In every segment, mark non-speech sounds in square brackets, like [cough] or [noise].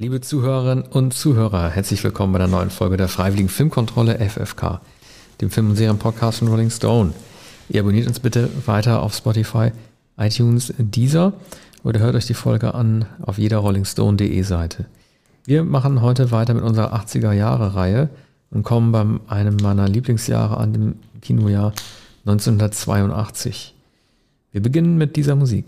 Liebe Zuhörerinnen und Zuhörer, herzlich willkommen bei der neuen Folge der Freiwilligen Filmkontrolle FFK, dem Film- und Serienpodcast von Rolling Stone. Ihr abonniert uns bitte weiter auf Spotify, iTunes, Deezer oder hört euch die Folge an auf jeder rollingstone.de Seite. Wir machen heute weiter mit unserer 80er Jahre Reihe und kommen bei einem meiner Lieblingsjahre an dem Kinojahr 1982. Wir beginnen mit dieser Musik.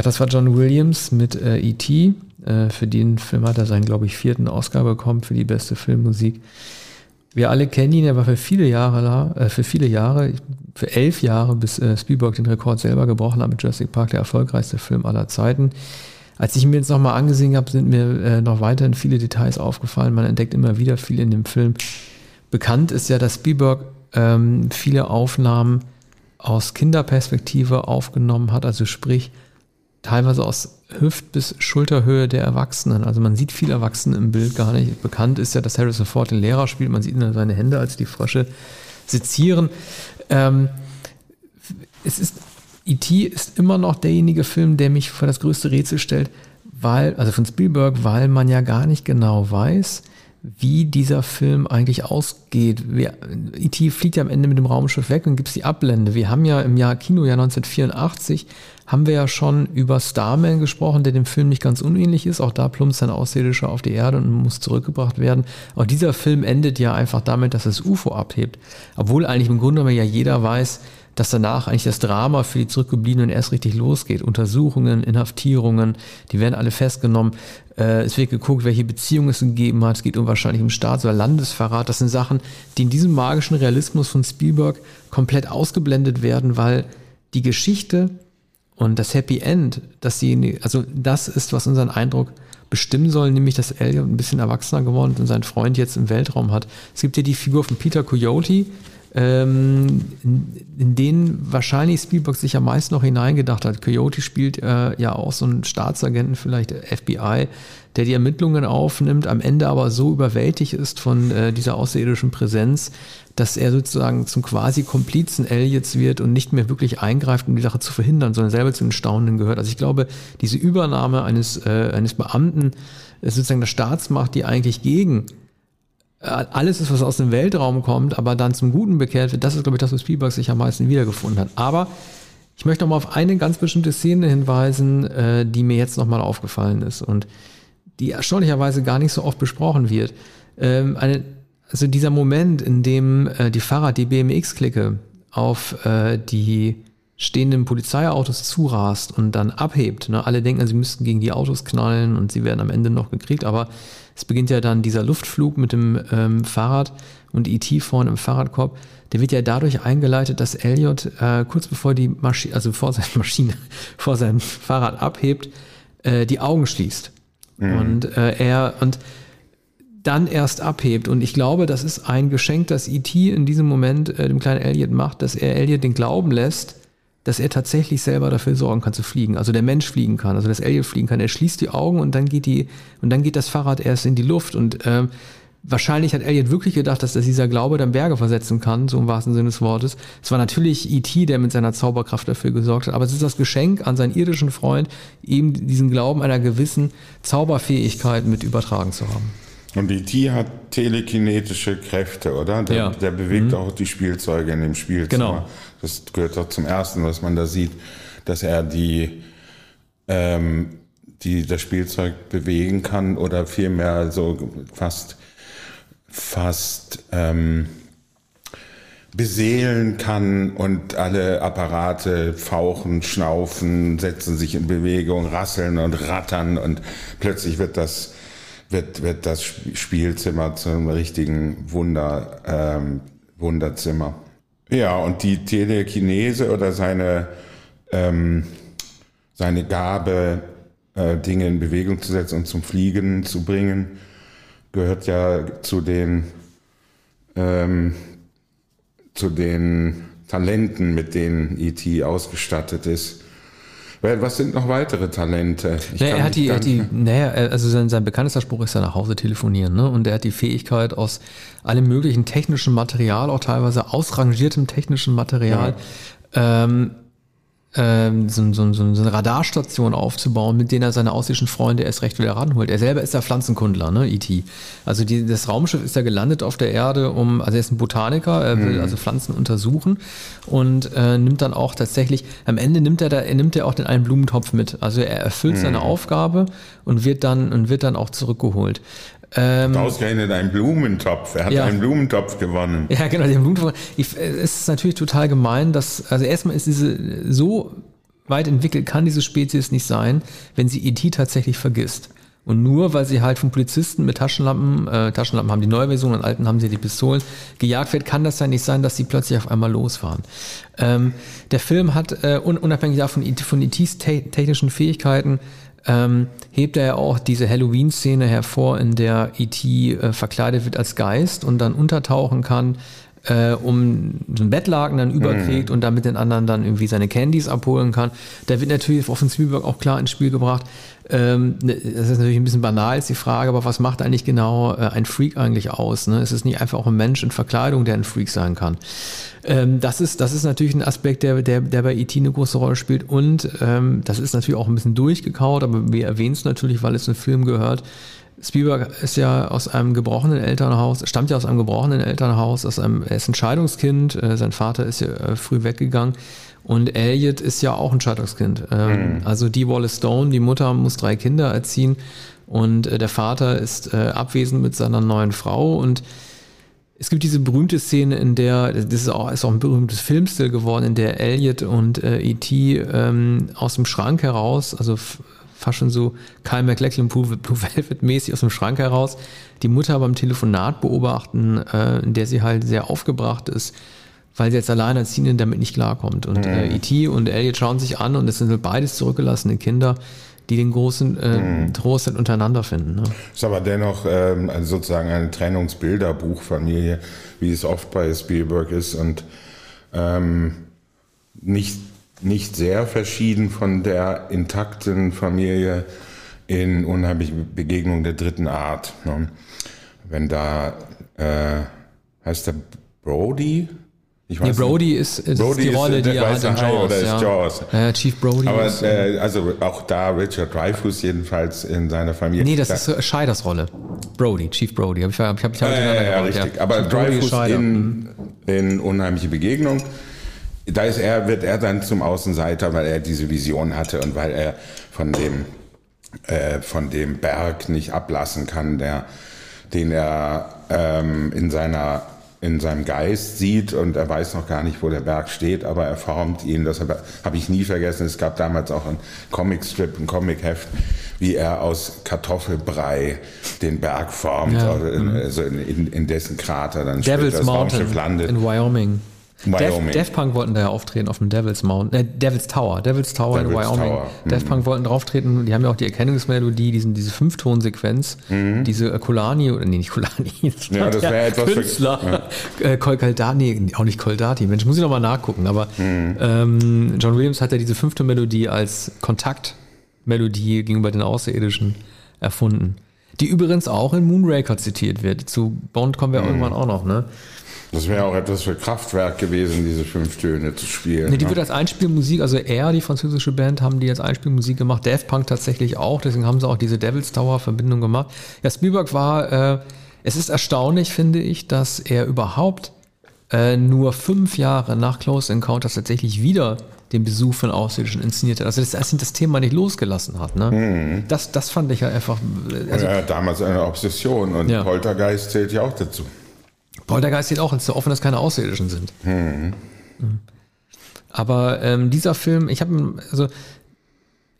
Ja, das war John Williams mit äh, E.T. Äh, für den Film hat er seinen, glaube ich, vierten Oscar bekommen für die beste Filmmusik. Wir alle kennen ihn, er war für viele Jahre, äh, für viele Jahre, für elf Jahre, bis äh, Spielberg den Rekord selber gebrochen hat mit Jurassic Park, der erfolgreichste Film aller Zeiten. Als ich ihn mir jetzt nochmal angesehen habe, sind mir äh, noch weiterhin viele Details aufgefallen. Man entdeckt immer wieder viel in dem Film. Bekannt ist ja, dass Spielberg ähm, viele Aufnahmen aus Kinderperspektive aufgenommen hat, also sprich, teilweise aus Hüft- bis Schulterhöhe der Erwachsenen. Also man sieht viele Erwachsene im Bild gar nicht. Bekannt ist ja, dass Harrison Ford den Lehrer spielt. Man sieht nur seine Hände, als die Frösche sezieren. Ähm, es ist, E.T. ist immer noch derjenige Film, der mich vor das größte Rätsel stellt, weil, also von Spielberg, weil man ja gar nicht genau weiß, wie dieser Film eigentlich ausgeht. E.T. fliegt ja am Ende mit dem Raumschiff weg und gibt es die Ablende. Wir haben ja im Jahr Kinojahr 1984 haben wir ja schon über Starman gesprochen, der dem Film nicht ganz unähnlich ist. Auch da plumpst ein Außerirdischer auf die Erde und muss zurückgebracht werden. Auch dieser Film endet ja einfach damit, dass das UFO abhebt. Obwohl eigentlich im Grunde genommen ja jeder weiß, dass danach eigentlich das Drama für die Zurückgebliebenen erst richtig losgeht. Untersuchungen, Inhaftierungen, die werden alle festgenommen. Äh, es wird geguckt, welche Beziehungen es gegeben hat. Es geht um wahrscheinlich um Staats- oder Landesverrat. Das sind Sachen, die in diesem magischen Realismus von Spielberg komplett ausgeblendet werden, weil die Geschichte und das Happy End, dass sie, also das ist, was unseren Eindruck bestimmen soll, nämlich dass Elliot ein bisschen erwachsener geworden ist und seinen Freund jetzt im Weltraum hat. Es gibt ja die Figur von Peter Coyote, ähm, in, denen wahrscheinlich Spielberg sich am meisten noch hineingedacht hat. Coyote spielt äh, ja auch so einen Staatsagenten, vielleicht FBI, der die Ermittlungen aufnimmt, am Ende aber so überwältigt ist von äh, dieser außerirdischen Präsenz, dass er sozusagen zum quasi Komplizen Elliots wird und nicht mehr wirklich eingreift, um die Sache zu verhindern, sondern selber zu den Staunenden gehört. Also ich glaube, diese Übernahme eines, äh, eines Beamten ist sozusagen der Staatsmacht, die eigentlich gegen alles ist, was aus dem Weltraum kommt, aber dann zum Guten bekehrt wird, das ist, glaube ich, das, was Spielberg sich am meisten wiedergefunden hat. Aber ich möchte noch mal auf eine ganz bestimmte Szene hinweisen, äh, die mir jetzt noch mal aufgefallen ist und die erstaunlicherweise gar nicht so oft besprochen wird. Ähm, also dieser Moment, in dem äh, die Fahrrad, die BMX-Clique auf äh, die stehenden Polizeiautos zurast und dann abhebt. Ne? Alle denken, sie müssten gegen die Autos knallen und sie werden am Ende noch gekriegt, aber es beginnt ja dann dieser Luftflug mit dem ähm, Fahrrad und E.T. vorne im Fahrradkorb. Der wird ja dadurch eingeleitet, dass Elliot äh, kurz bevor die Maschine, also vor seiner [laughs] Maschine, vor seinem Fahrrad abhebt, äh, die Augen schließt. Mhm. Und äh, er und dann erst abhebt. Und ich glaube, das ist ein Geschenk, das E.T. in diesem Moment äh, dem kleinen Elliot macht, dass er Elliot den Glauben lässt, dass er tatsächlich selber dafür sorgen kann zu fliegen. Also der Mensch fliegen kann, also das Elliot fliegen kann. Er schließt die Augen und dann geht die und dann geht das Fahrrad erst in die Luft und ähm, Wahrscheinlich hat Elliot wirklich gedacht, dass dieser Glaube dann Berge versetzen kann, so im wahrsten Sinne des Wortes. Es war natürlich E.T., der mit seiner Zauberkraft dafür gesorgt hat, aber es ist das Geschenk an seinen irdischen Freund, ihm diesen Glauben einer gewissen Zauberfähigkeit mit übertragen zu haben. Und E.T. hat telekinetische Kräfte, oder? Der, ja. der bewegt mhm. auch die Spielzeuge in dem Spielzimmer. Genau. Das gehört doch zum Ersten, was man da sieht, dass er die, ähm, die das Spielzeug bewegen kann oder vielmehr so fast fast ähm, beseelen kann und alle Apparate fauchen, schnaufen, setzen sich in Bewegung, rasseln und rattern und plötzlich wird das wird, wird das Spielzimmer zu einem richtigen Wunder, ähm, Wunderzimmer. Ja, und die Telekinese oder seine, ähm, seine Gabe, äh, Dinge in Bewegung zu setzen und zum Fliegen zu bringen, gehört ja zu den, ähm, zu den Talenten, mit denen E.T. ausgestattet ist. Was sind noch weitere Talente? Naja, er hat die, er hat die, naja, also sein, sein bekanntester Spruch ist ja nach Hause telefonieren, ne? Und er hat die Fähigkeit aus allem möglichen technischen Material, auch teilweise ausrangiertem technischen Material, ja. ähm, ähm, so, so, so, eine Radarstation aufzubauen, mit denen er seine aussichtlichen Freunde erst recht wieder ranholt. Er selber ist ja Pflanzenkundler, ne, E.T. Also die, das Raumschiff ist ja gelandet auf der Erde, um, also er ist ein Botaniker, er will mhm. also Pflanzen untersuchen und äh, nimmt dann auch tatsächlich, am Ende nimmt er da, er nimmt er auch den einen Blumentopf mit. Also er erfüllt mhm. seine Aufgabe und wird dann und wird dann auch zurückgeholt. Ähm, Ausgerechnet ein Blumentopf. Er hat ja. einen Blumentopf gewonnen. Ja, genau, den Blumentopf. Ich, es ist natürlich total gemein, dass, also erstmal ist diese, so weit entwickelt kann diese Spezies nicht sein, wenn sie E.T. tatsächlich vergisst. Und nur weil sie halt von Polizisten mit Taschenlampen, äh, Taschenlampen haben die neue Version, und alten haben sie die Pistolen, gejagt wird, kann das ja nicht sein, dass sie plötzlich auf einmal losfahren. Ähm, der Film hat, äh, unabhängig davon von E.T.s te technischen Fähigkeiten, ähm, hebt er ja auch diese Halloween-Szene hervor, in der E.T. Äh, verkleidet wird als Geist und dann untertauchen kann, äh, um so ein Bettlaken dann überkriegt mhm. und damit den anderen dann irgendwie seine Candies abholen kann. Da wird natürlich auf den Spielberg auch klar ins Spiel gebracht. Ähm, ne, das ist natürlich ein bisschen banal, ist die Frage, aber was macht eigentlich genau äh, ein Freak eigentlich aus? Ne? Es ist nicht einfach auch ein Mensch in Verkleidung, der ein Freak sein kann. Ähm, das, ist, das ist natürlich ein Aspekt, der, der, der bei E.T. eine große Rolle spielt. Und ähm, das ist natürlich auch ein bisschen durchgekaut, aber wir erwähnen es natürlich, weil es ein Film gehört. Spielberg ist ja aus einem gebrochenen Elternhaus, stammt ja aus einem gebrochenen Elternhaus, aus einem, er ist ein Scheidungskind, äh, sein Vater ist ja äh, früh weggegangen. Und Elliot ist ja auch ein Scheidungskind. Ähm, mhm. Also die Wallace Stone, die Mutter muss drei Kinder erziehen und äh, der Vater ist abwesend mit seiner neuen Frau und es gibt diese berühmte Szene, in der, das ist auch, ist auch ein berühmtes Filmstil geworden, in der Elliot und äh, E.T. Ähm, aus dem Schrank heraus, also fast schon so Kyle MacLachlan Blue, Blue Velvet mäßig aus dem Schrank heraus, die Mutter beim Telefonat beobachten, äh, in der sie halt sehr aufgebracht ist, weil sie jetzt alleinerziehende damit nicht klarkommt. Und mhm. äh, E.T. und Elliot schauen sich an und es sind halt beides zurückgelassene Kinder, die den großen äh, mhm. Trost halt untereinander finden. Ne? Ist aber dennoch ähm, sozusagen eine Trennungsbilderbuchfamilie, wie es oft bei Spielberg ist und ähm, nicht, nicht sehr verschieden von der intakten Familie in unheimlichen Begegnungen der dritten Art. Ne? Wenn da, äh, heißt der Brody, ich weiß nee, Brody ist, ist Brody die Rolle, ist, die er hat in Jaws. Oder ja. Jaws. Ja, Chief Brody. Aber ist, äh, also auch da Richard Dreyfuss jedenfalls in seiner Familie. Nee, das da, ist Scheiders Rolle. Brody, Chief Brody. Hab ich habe ich, hab, ich hab äh, ja, richtig. Ja. Aber Dreyfuss in, in Unheimliche Begegnung, da ist er, wird er dann zum Außenseiter, weil er diese Vision hatte und weil er von dem, äh, von dem Berg nicht ablassen kann, der, den er ähm, in seiner in seinem Geist sieht und er weiß noch gar nicht, wo der Berg steht, aber er formt ihn. Das habe hab ich nie vergessen. Es gab damals auch ein Comicstrip, ein Comicheft, wie er aus Kartoffelbrei den Berg formt, ja. also, in, also in, in, dessen Krater dann Devil's das Mountain landet. in Wyoming. Wyoming. Def, Punk wollten da ja auftreten auf dem Devil's Mountain, äh, Devil's Tower, Devil's Tower Devil's in Wyoming. Tower. Mhm. Punk wollten drauftreten, die haben ja auch die Erkennungsmelodie, diesen, diese Fünftonsequenz, mhm. diese äh, Kolani, oder nee, nicht Kolani, [laughs] ja, das wäre etwas Künstler, ja. äh, Koldati, auch nicht Koldati, Mensch, muss ich nochmal nachgucken, aber mhm. ähm, John Williams hat ja diese Fünftonmelodie als Kontaktmelodie gegenüber den Außerirdischen erfunden. Die übrigens auch in Moonraker zitiert wird. Zu Bond kommen wir mhm. irgendwann auch noch, ne? Das wäre auch etwas für Kraftwerk gewesen, diese fünf Töne zu spielen. Nee, die ne? wird als Einspielmusik, also er, die französische Band, haben die als Einspielmusik gemacht. Daft Punk tatsächlich auch, deswegen haben sie auch diese Devil's Tower Verbindung gemacht. Ja, Spielberg war, äh, es ist erstaunlich, finde ich, dass er überhaupt äh, nur fünf Jahre nach Close Encounters tatsächlich wieder den Besuch von Außerirdischen inszeniert hat. Also dass er das Thema nicht losgelassen hat. Ne? Mhm. Das, das fand ich ja einfach. Also, ja, damals eine Obsession und ja. Poltergeist zählt ja auch dazu. Poltergeist sieht auch so offen, dass keine Außerirdischen sind. Mhm. Aber ähm, dieser Film, ich habe, also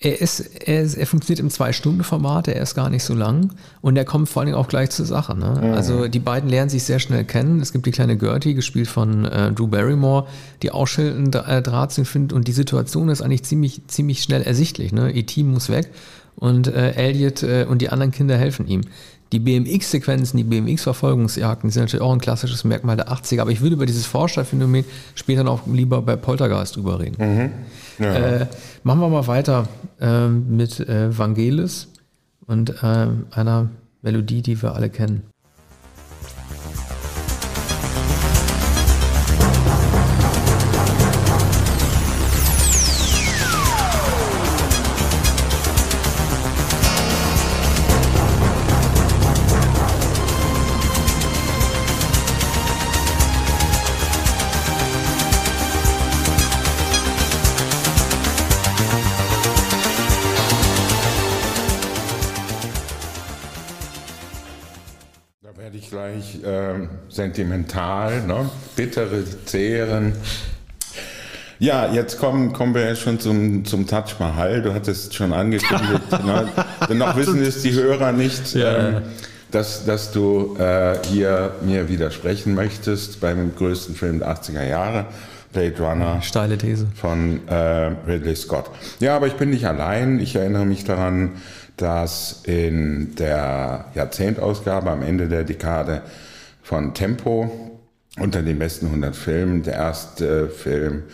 er ist, er ist, er funktioniert im Zwei-Stunden-Format, er ist gar nicht so lang und er kommt vor allen Dingen auch gleich zur Sache. Ne? Mhm. Also die beiden lernen sich sehr schnell kennen. Es gibt die kleine Gertie, gespielt von äh, Drew Barrymore, die auch Schilden äh, Drahtzinn findet und die Situation ist eigentlich ziemlich, ziemlich schnell ersichtlich. Ne? E.T. muss weg und äh, Elliot äh, und die anderen Kinder helfen ihm Die BMX-Sequenzen, die BMX-Verfolgungsjagden sind natürlich auch ein klassisches Merkmal der 80er, aber ich würde über dieses Vorstadtphänomen später noch lieber bei Poltergeist drüber reden. Mhm. Ja. Äh, machen wir mal weiter äh, mit äh, Vangelis und äh, einer Melodie, die wir alle kennen. Sentimental, ne? bittere Zehren. Ja, jetzt kommen, kommen wir schon zum, zum Taj Mahal. Du hattest schon angekündigt. [laughs] ne? Noch wissen es die Hörer nicht, ja. ähm, dass, dass du äh, hier mir widersprechen möchtest beim größten Film der 80er Jahre. Blade Runner. Steile These. Von äh, Ridley Scott. Ja, aber ich bin nicht allein. Ich erinnere mich daran, dass in der Jahrzehntausgabe am Ende der Dekade von Tempo unter den besten 100 Filmen. Der erste Film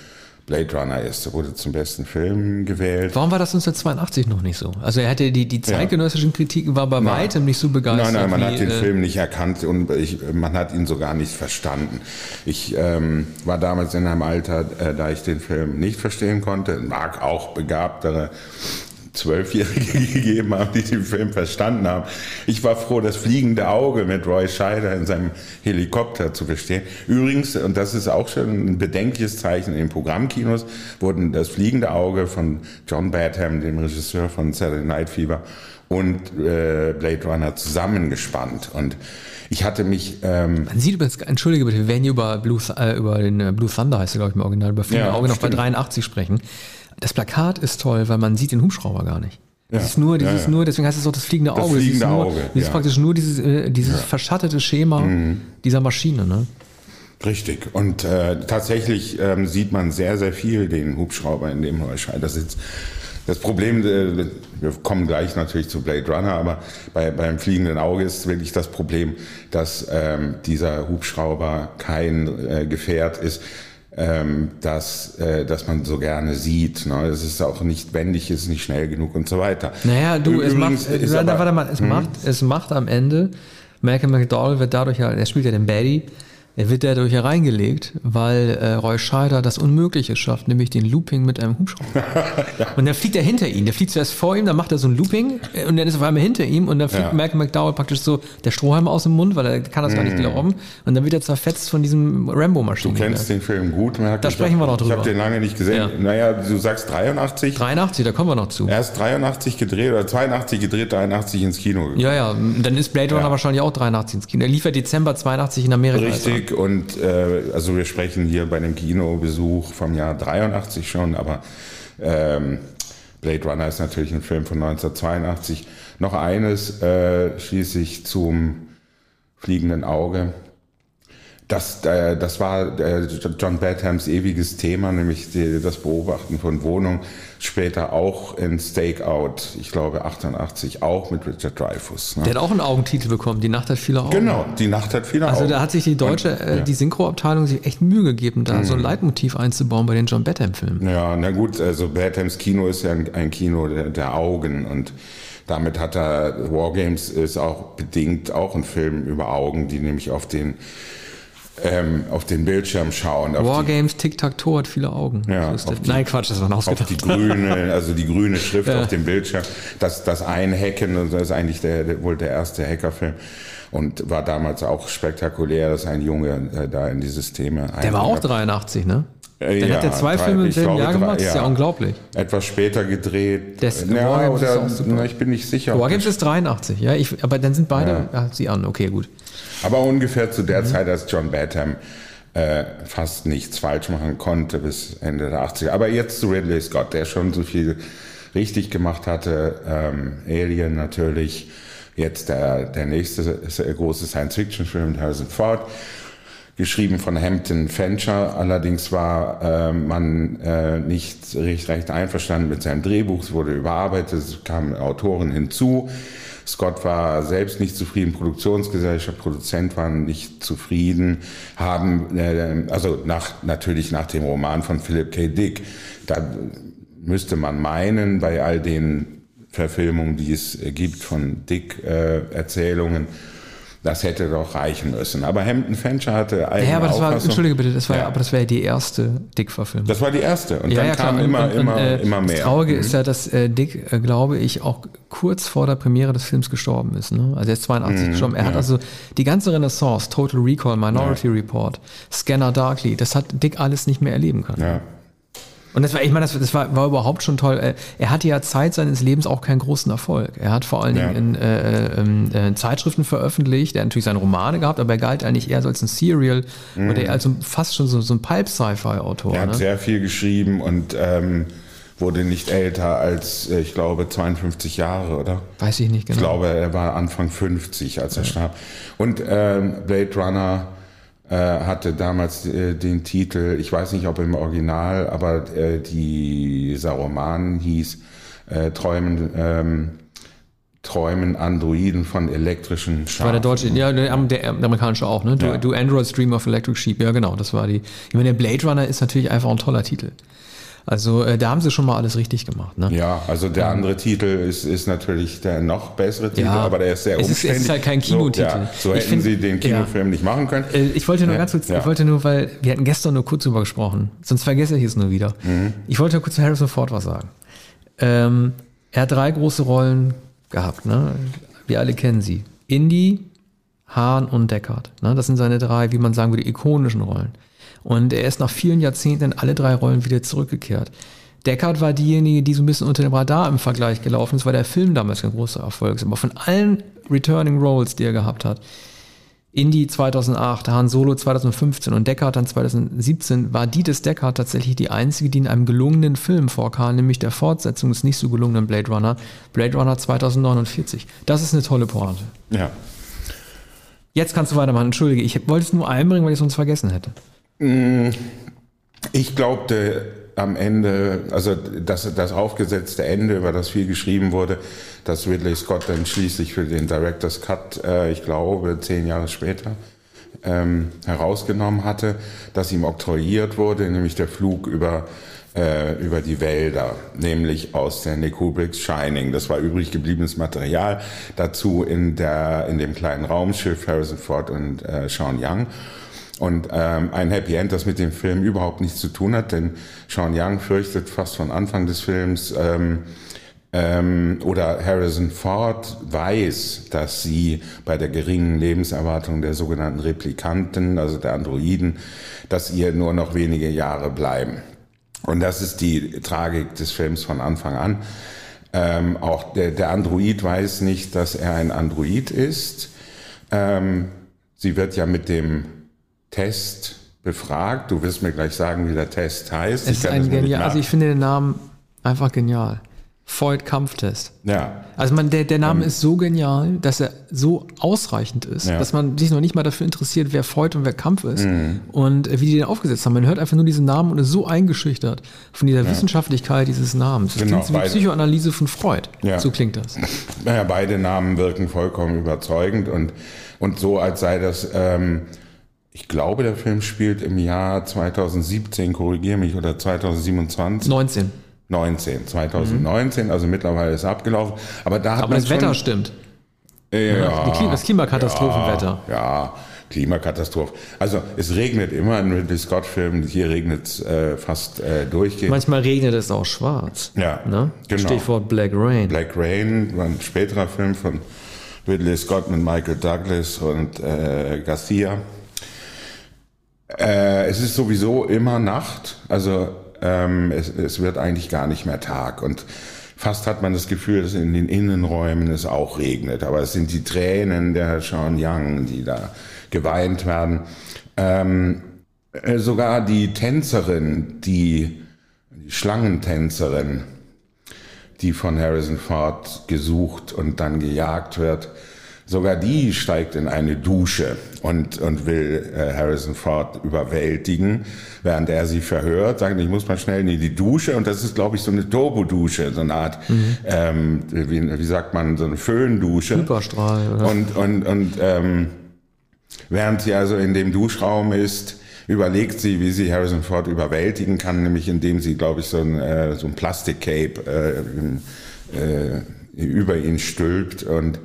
Blade Runner ist, wurde zum besten Film gewählt. Warum war das 1982 noch nicht so? Also er hatte die, die zeitgenössischen Kritiken war bei nein. weitem nicht so begeistert. Nein, nein, man wie, hat den äh, Film nicht erkannt und ich, man hat ihn sogar nicht verstanden. Ich ähm, war damals in einem Alter, äh, da ich den Film nicht verstehen konnte, mag auch begabtere Zwölfjährige [laughs] gegeben haben, die den Film verstanden haben. Ich war froh, das fliegende Auge mit Roy Scheider in seinem Helikopter zu verstehen. Übrigens, und das ist auch schon ein bedenkliches Zeichen in den Programmkinos, wurden das fliegende Auge von John Badham, dem Regisseur von Saturday Night Fever, und äh, Blade Runner zusammengespannt. Und ich hatte mich. Ähm Man sieht übrigens, entschuldige bitte, wir werden hier über, Blue, äh, über den äh, Blue Thunder, heißt er, glaube ich, im Original, über Fliegende ja, Auge noch bei 83 sprechen. Das Plakat ist toll, weil man sieht den Hubschrauber gar nicht. Ja. Das ist nur, dieses ja, ja. nur, deswegen heißt es auch das fliegende Auge. Das fliegende das ist, nur, Auge, das ist praktisch nur dieses, äh, dieses verschattete Schema mhm. dieser Maschine. Ne? Richtig. Und äh, tatsächlich ähm, sieht man sehr, sehr viel den Hubschrauber in dem Heuschei sitzt. Das Problem, äh, wir kommen gleich natürlich zu Blade Runner, aber bei, beim fliegenden Auge ist wirklich das Problem, dass ähm, dieser Hubschrauber kein äh, Gefährt ist, ähm, dass, äh, dass man so gerne sieht. Ne? Es ist auch nicht wendig, ist nicht schnell genug und so weiter. Naja, du, Übrigens es macht, aber, warte mal, es, hm? macht, es macht am Ende, Malcolm McDowell wird dadurch ja, er spielt ja den Baddy, er wird dadurch hereingelegt, weil äh, Roy Scheider das Unmögliche schafft, nämlich den Looping mit einem Hubschrauber. [laughs] ja. Und dann fliegt er hinter ihm. Der fliegt zuerst vor ihm, dann macht er so ein Looping äh, und dann ist er auf einmal hinter ihm und dann fliegt ja. Malcolm McDowell praktisch so der Strohhalm aus dem Mund, weil er kann das mm. gar nicht glauben. Und dann wird er zerfetzt von diesem Rambo-Maschinen. Du kennst den Film gut, Malcolm. Da sprechen wir noch drüber. Ich habe den lange nicht gesehen. Ja. Naja, du sagst 83. 83, da kommen wir noch zu. Er ist 83 gedreht oder 82 gedreht, 83 ins Kino gekommen. Ja, ja, dann ist Blade Runner wahrscheinlich auch 83 ins Kino. Er liefert Dezember 82 in Amerika. Richtig, und äh, also wir sprechen hier bei dem Kinobesuch vom Jahr 83 schon, aber ähm, Blade Runner ist natürlich ein Film von 1982. Noch eines äh, schließlich zum fliegenden Auge. Das, äh, das war äh, John Badhams ewiges Thema, nämlich die, das Beobachten von Wohnungen. Später auch in Stakeout, ich glaube 88, auch mit Richard Dreyfuss. Ne? Der hat auch einen Augentitel bekommen, Die Nacht hat viele Augen. Genau, Die Nacht hat viele also Augen. Also da hat sich die deutsche, Und, äh, ja. die Synchroabteilung sich echt Mühe gegeben, da mhm. so ein Leitmotiv einzubauen bei den John Badham-Filmen. Ja, na gut, also Badhams Kino ist ja ein, ein Kino der, der Augen und damit hat er, Wargames ist auch bedingt auch ein Film über Augen, die nämlich auf den ähm, auf den Bildschirm schauen. Wargames, Tic-Tac-Toe hat viele Augen. Ja, die, Nein, Quatsch, das war ausgedacht. Auf die grüne, [laughs] also die grüne Schrift ja. auf dem Bildschirm. Das, das Einhacken, das ist eigentlich der, wohl der erste Hackerfilm. Und war damals auch spektakulär, dass ein Junge äh, da in dieses Thema Der war auch 83, ne? Äh, Dann ja, hat er zwei drei, Filme im selben Jahr gemacht, das ist ja, unglaublich. Etwas später gedreht. Das, ja, oder, na, ich bin nicht sicher. Wargames ist 83, ja, ich, aber dann sind beide, ja. ja sie an, okay, gut. Aber ungefähr zu der mhm. Zeit, als John Badham äh, fast nichts falsch machen konnte bis Ende der 80er. Aber jetzt zu Ridley Scott, der schon so viel richtig gemacht hatte. Ähm, Alien natürlich. Jetzt der, der nächste große Science-Fiction-Film, Harrison Ford. Geschrieben von Hampton Fancher. Allerdings war äh, man äh, nicht recht, recht einverstanden mit seinem Drehbuch. Es wurde überarbeitet, es kamen Autoren hinzu. Scott war selbst nicht zufrieden, Produktionsgesellschaft, Produzent waren nicht zufrieden, haben, äh, also nach, natürlich nach dem Roman von Philip K. Dick. Da müsste man meinen, bei all den Verfilmungen, die es gibt von Dick-Erzählungen, äh, das hätte doch reichen müssen. Aber Hampton Fancher hatte eigene Ja, aber das war, Auffassung. entschuldige bitte, das war, Ja. aber das war ja die erste Dick-Verfilmung. Das war die erste. Und ja, dann ja, kam immer, und, immer, und, äh, immer mehr. Das Traurige Mhm. ist ja, dass äh, Dick, äh, glaube ich, auch kurz vor der Premiere des Films gestorben ist. Ne? Also er ist 82 gestorben. Er hat also die ganze Renaissance, Total Recall, Minority Report, Scanner Darkly, das hat Dick alles nicht mehr erleben können. Ja. Und das war, ich meine, das, das war, war überhaupt schon toll. Äh, Er hatte ja Zeit seines Lebens auch keinen großen Erfolg. Er hat vor allen Ja. Dingen in äh, ähm, äh, Zeitschriften veröffentlicht. Er hat natürlich seine Romane gehabt, aber er galt eigentlich eher so als ein Serial oder eher als so, fast schon so, so ein Pulp-Sci-Fi-Autor. Er hat Ne? sehr viel geschrieben und ähm, wurde nicht älter als, äh, ich glaube, 52 Jahre, oder? Weiß ich nicht genau. Ich glaube, er war Anfang 50, als er starb. Und ähm, Blade Runner äh, hatte damals äh, den Titel, ich weiß nicht, ob im Original, aber äh, die, dieser Roman hieß äh, Träumen, ähm, Träumen Androiden von elektrischen Das war der Schafen. deutsche, ja, der, der, der amerikanische auch, ne? Du, Ja. du Android Stream of Electric Sheep, ja genau, das war die. Ich meine, der Blade Runner ist natürlich einfach ein toller Titel. Also äh, da haben sie schon mal alles richtig gemacht, ne? Ja, also der andere Titel ist, ist natürlich der noch bessere Titel, Ja. aber der ist sehr Es ist- es ist umständlich. halt kein Kinotitel. So, ja, so hätten find- sie den Kinofilm nicht machen können. Äh, Ich wollte nur Ja, ganz kurz, ja. ich wollte nur, weil wir hatten gestern nur kurz drüber gesprochen, sonst vergesse ich es nur wieder. Mhm. Ich wollte nur kurz zu Harrison Ford was sagen. Ähm, er hat drei große Rollen gehabt, ne? Wir alle kennen sie. Indy, Hahn und Deckard. Ne? Das sind seine drei, wie man sagen würde, ikonischen Rollen. Und er ist nach vielen Jahrzehnten in alle drei Rollen wieder zurückgekehrt. Deckard war diejenige, die so ein bisschen unter dem Radar im Vergleich gelaufen ist, weil der Film damals ein großer Erfolg ist. Aber von allen Returning Roles, die er gehabt hat, Indy 2008, Han Solo 2015 und Deckard dann 2017 war die des Deckard tatsächlich die einzige, die in einem gelungenen Film vorkam, nämlich der Fortsetzung des nicht so gelungenen Blade Runner, Blade Runner 2049. Das ist eine tolle Pointe. Ja. Jetzt kannst du weitermachen. Entschuldige, ich wollte es nur einbringen, weil ich es sonst vergessen hätte. Ich glaubte am Ende, also das, das aufgesetzte Ende, über das viel geschrieben wurde, dass Ridley Scott dann schließlich für den Director's Cut, äh, ich glaube, zehn Jahre später, ähm, herausgenommen hatte, dass ihm oktroyiert wurde, nämlich der Flug über äh, über die Wälder, nämlich aus Stanley Kubricks Shining. Das war übrig gebliebenes Material dazu in der in dem kleinen Raumschiff Harrison Ford und äh, Sean Young. Und ähm, ein Happy End, das mit dem Film überhaupt nichts zu tun hat, denn Sean Young fürchtet fast von Anfang des Films ähm, ähm, oder Harrison Ford weiß, dass sie bei der geringen Lebenserwartung der sogenannten Replikanten, also der Androiden, dass ihr nur noch wenige Jahre bleiben. Und das ist die Tragik des Films von Anfang an. Ähm, auch der, der Android weiß nicht, dass er ein Android ist. Ähm, sie wird ja mit dem Test befragt. Du wirst mir gleich sagen, wie der Test heißt. Es ist kann ein genial, also ich finde den Namen einfach genial. Freud Kampftest. Ja, Also man, der, der Name ist so genial, dass er so ausreichend ist, Ja. dass man sich noch nicht mal dafür interessiert, wer Freud und wer Kampf ist und äh, wie die den aufgesetzt haben. Man hört einfach nur diesen Namen und ist so eingeschüchtert von dieser Wissenschaftlichkeit dieses Namens. Das Genau, klingt so wie beide. Psychoanalyse von Freud. Ja. So klingt das. [laughs] Naja, beide Namen wirken vollkommen überzeugend und, und so, als sei das, ähm, ich glaube, der Film spielt im Jahr 2017, korrigiere mich, oder 2027, 19. 19, 2019, also mittlerweile ist abgelaufen. Aber da hat Aber man das schon, Wetter stimmt. ja, Klima- das Klimakatastrophenwetter. Ja, ja, Klimakatastrophe. Also es regnet immer in Ridley Scott-Filmen, hier regnet es äh, fast äh, durchgehend. Manchmal regnet es auch schwarz. Ja, Ne? genau. Stichwort Black Rain. Black Rain war ein späterer Film von Ridley Scott mit Michael Douglas und äh, Garcia. Äh, es ist sowieso immer Nacht, also ähm, es, es wird eigentlich gar nicht mehr Tag. Und fast hat man das Gefühl, dass in den Innenräumen es auch regnet, aber es sind die Tränen der Sean Young, die da geweint werden. Ähm, äh, sogar die Tänzerin, die, die Schlangentänzerin, die von Harrison Ford gesucht und dann gejagt wird, Sogar die steigt in eine Dusche und, und will äh, Harrison Ford überwältigen, während er sie verhört, sagt, ich muss mal schnell in die Dusche und das ist, glaube ich, so eine Turbodusche, so eine Art, mhm. ähm, wie, wie sagt man, so eine Föhndusche. Hyperstrahl. Oder? Und, und, und ähm, während sie also in dem Duschraum ist, überlegt sie, wie sie Harrison Ford überwältigen kann, nämlich indem sie, glaube ich, so ein, äh, so ein Plastikcape äh, äh, über ihn stülpt und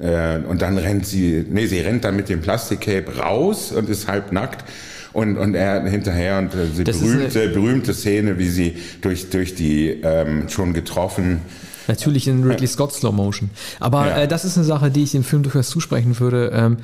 äh, und dann rennt sie, nee, sie rennt dann mit dem Plastikcape raus und ist halb nackt. Und, und er hinterher und äh, die berühmte, berühmte Szene, wie sie durch, durch die ähm, schon getroffen Natürlich in Ridley Scott Slow Motion. Aber ja. äh, das ist eine Sache, die ich dem Film durchaus zusprechen würde. Ähm,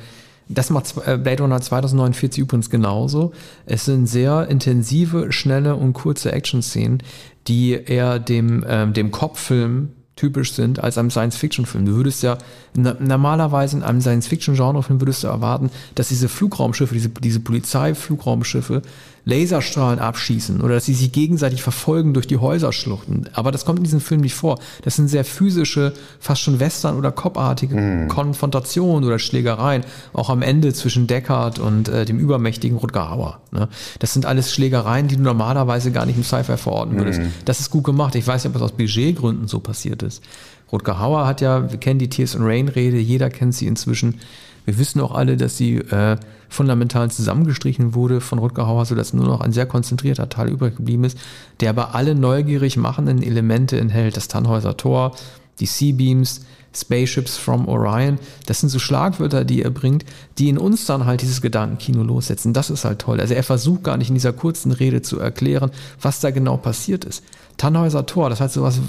das macht äh, Blade Runner 2049 übrigens genauso. Es sind sehr intensive, schnelle und kurze Action-Szenen, die eher dem, ähm, dem Kopffilm typisch sind als einem Science-Fiction-Film. Du würdest ja normalerweise in einem Science-Fiction-Genrefilm würdest du erwarten, dass diese Flugraumschiffe, diese, diese Polizeiflugraumschiffe Laserstrahlen abschießen oder dass sie sich gegenseitig verfolgen durch die Häuserschluchten. Aber das kommt in diesem Film nicht vor. Das sind sehr physische, fast schon Western- oder Cop-artige mm. Konfrontationen oder Schlägereien. Auch am Ende zwischen Deckard und äh, dem übermächtigen Rutger Hauer. Ne? Das sind alles Schlägereien, die du normalerweise gar nicht im Sci-Fi verorten würdest. Mm. Das ist gut gemacht. Ich weiß nicht, ob das aus Budgetgründen so passiert ist. Rutger Hauer hat ja, wir kennen die Tears and Rain Rede, jeder kennt sie inzwischen. Wir wissen auch alle, dass sie äh, fundamental zusammengestrichen wurde von Rutger Hauer, sodass nur noch ein sehr konzentrierter Teil übrig geblieben ist, der aber alle neugierig machenden Elemente enthält. Das Tannhäuser Tor, die Sea-Beams, Spaceships from Orion. Das sind so Schlagwörter, die er bringt, die in uns dann halt dieses Gedankenkino lossetzen. Das ist halt toll. Also er versucht gar nicht in dieser kurzen Rede zu erklären, was da genau passiert ist. Tannhäuser Tor, das hat so was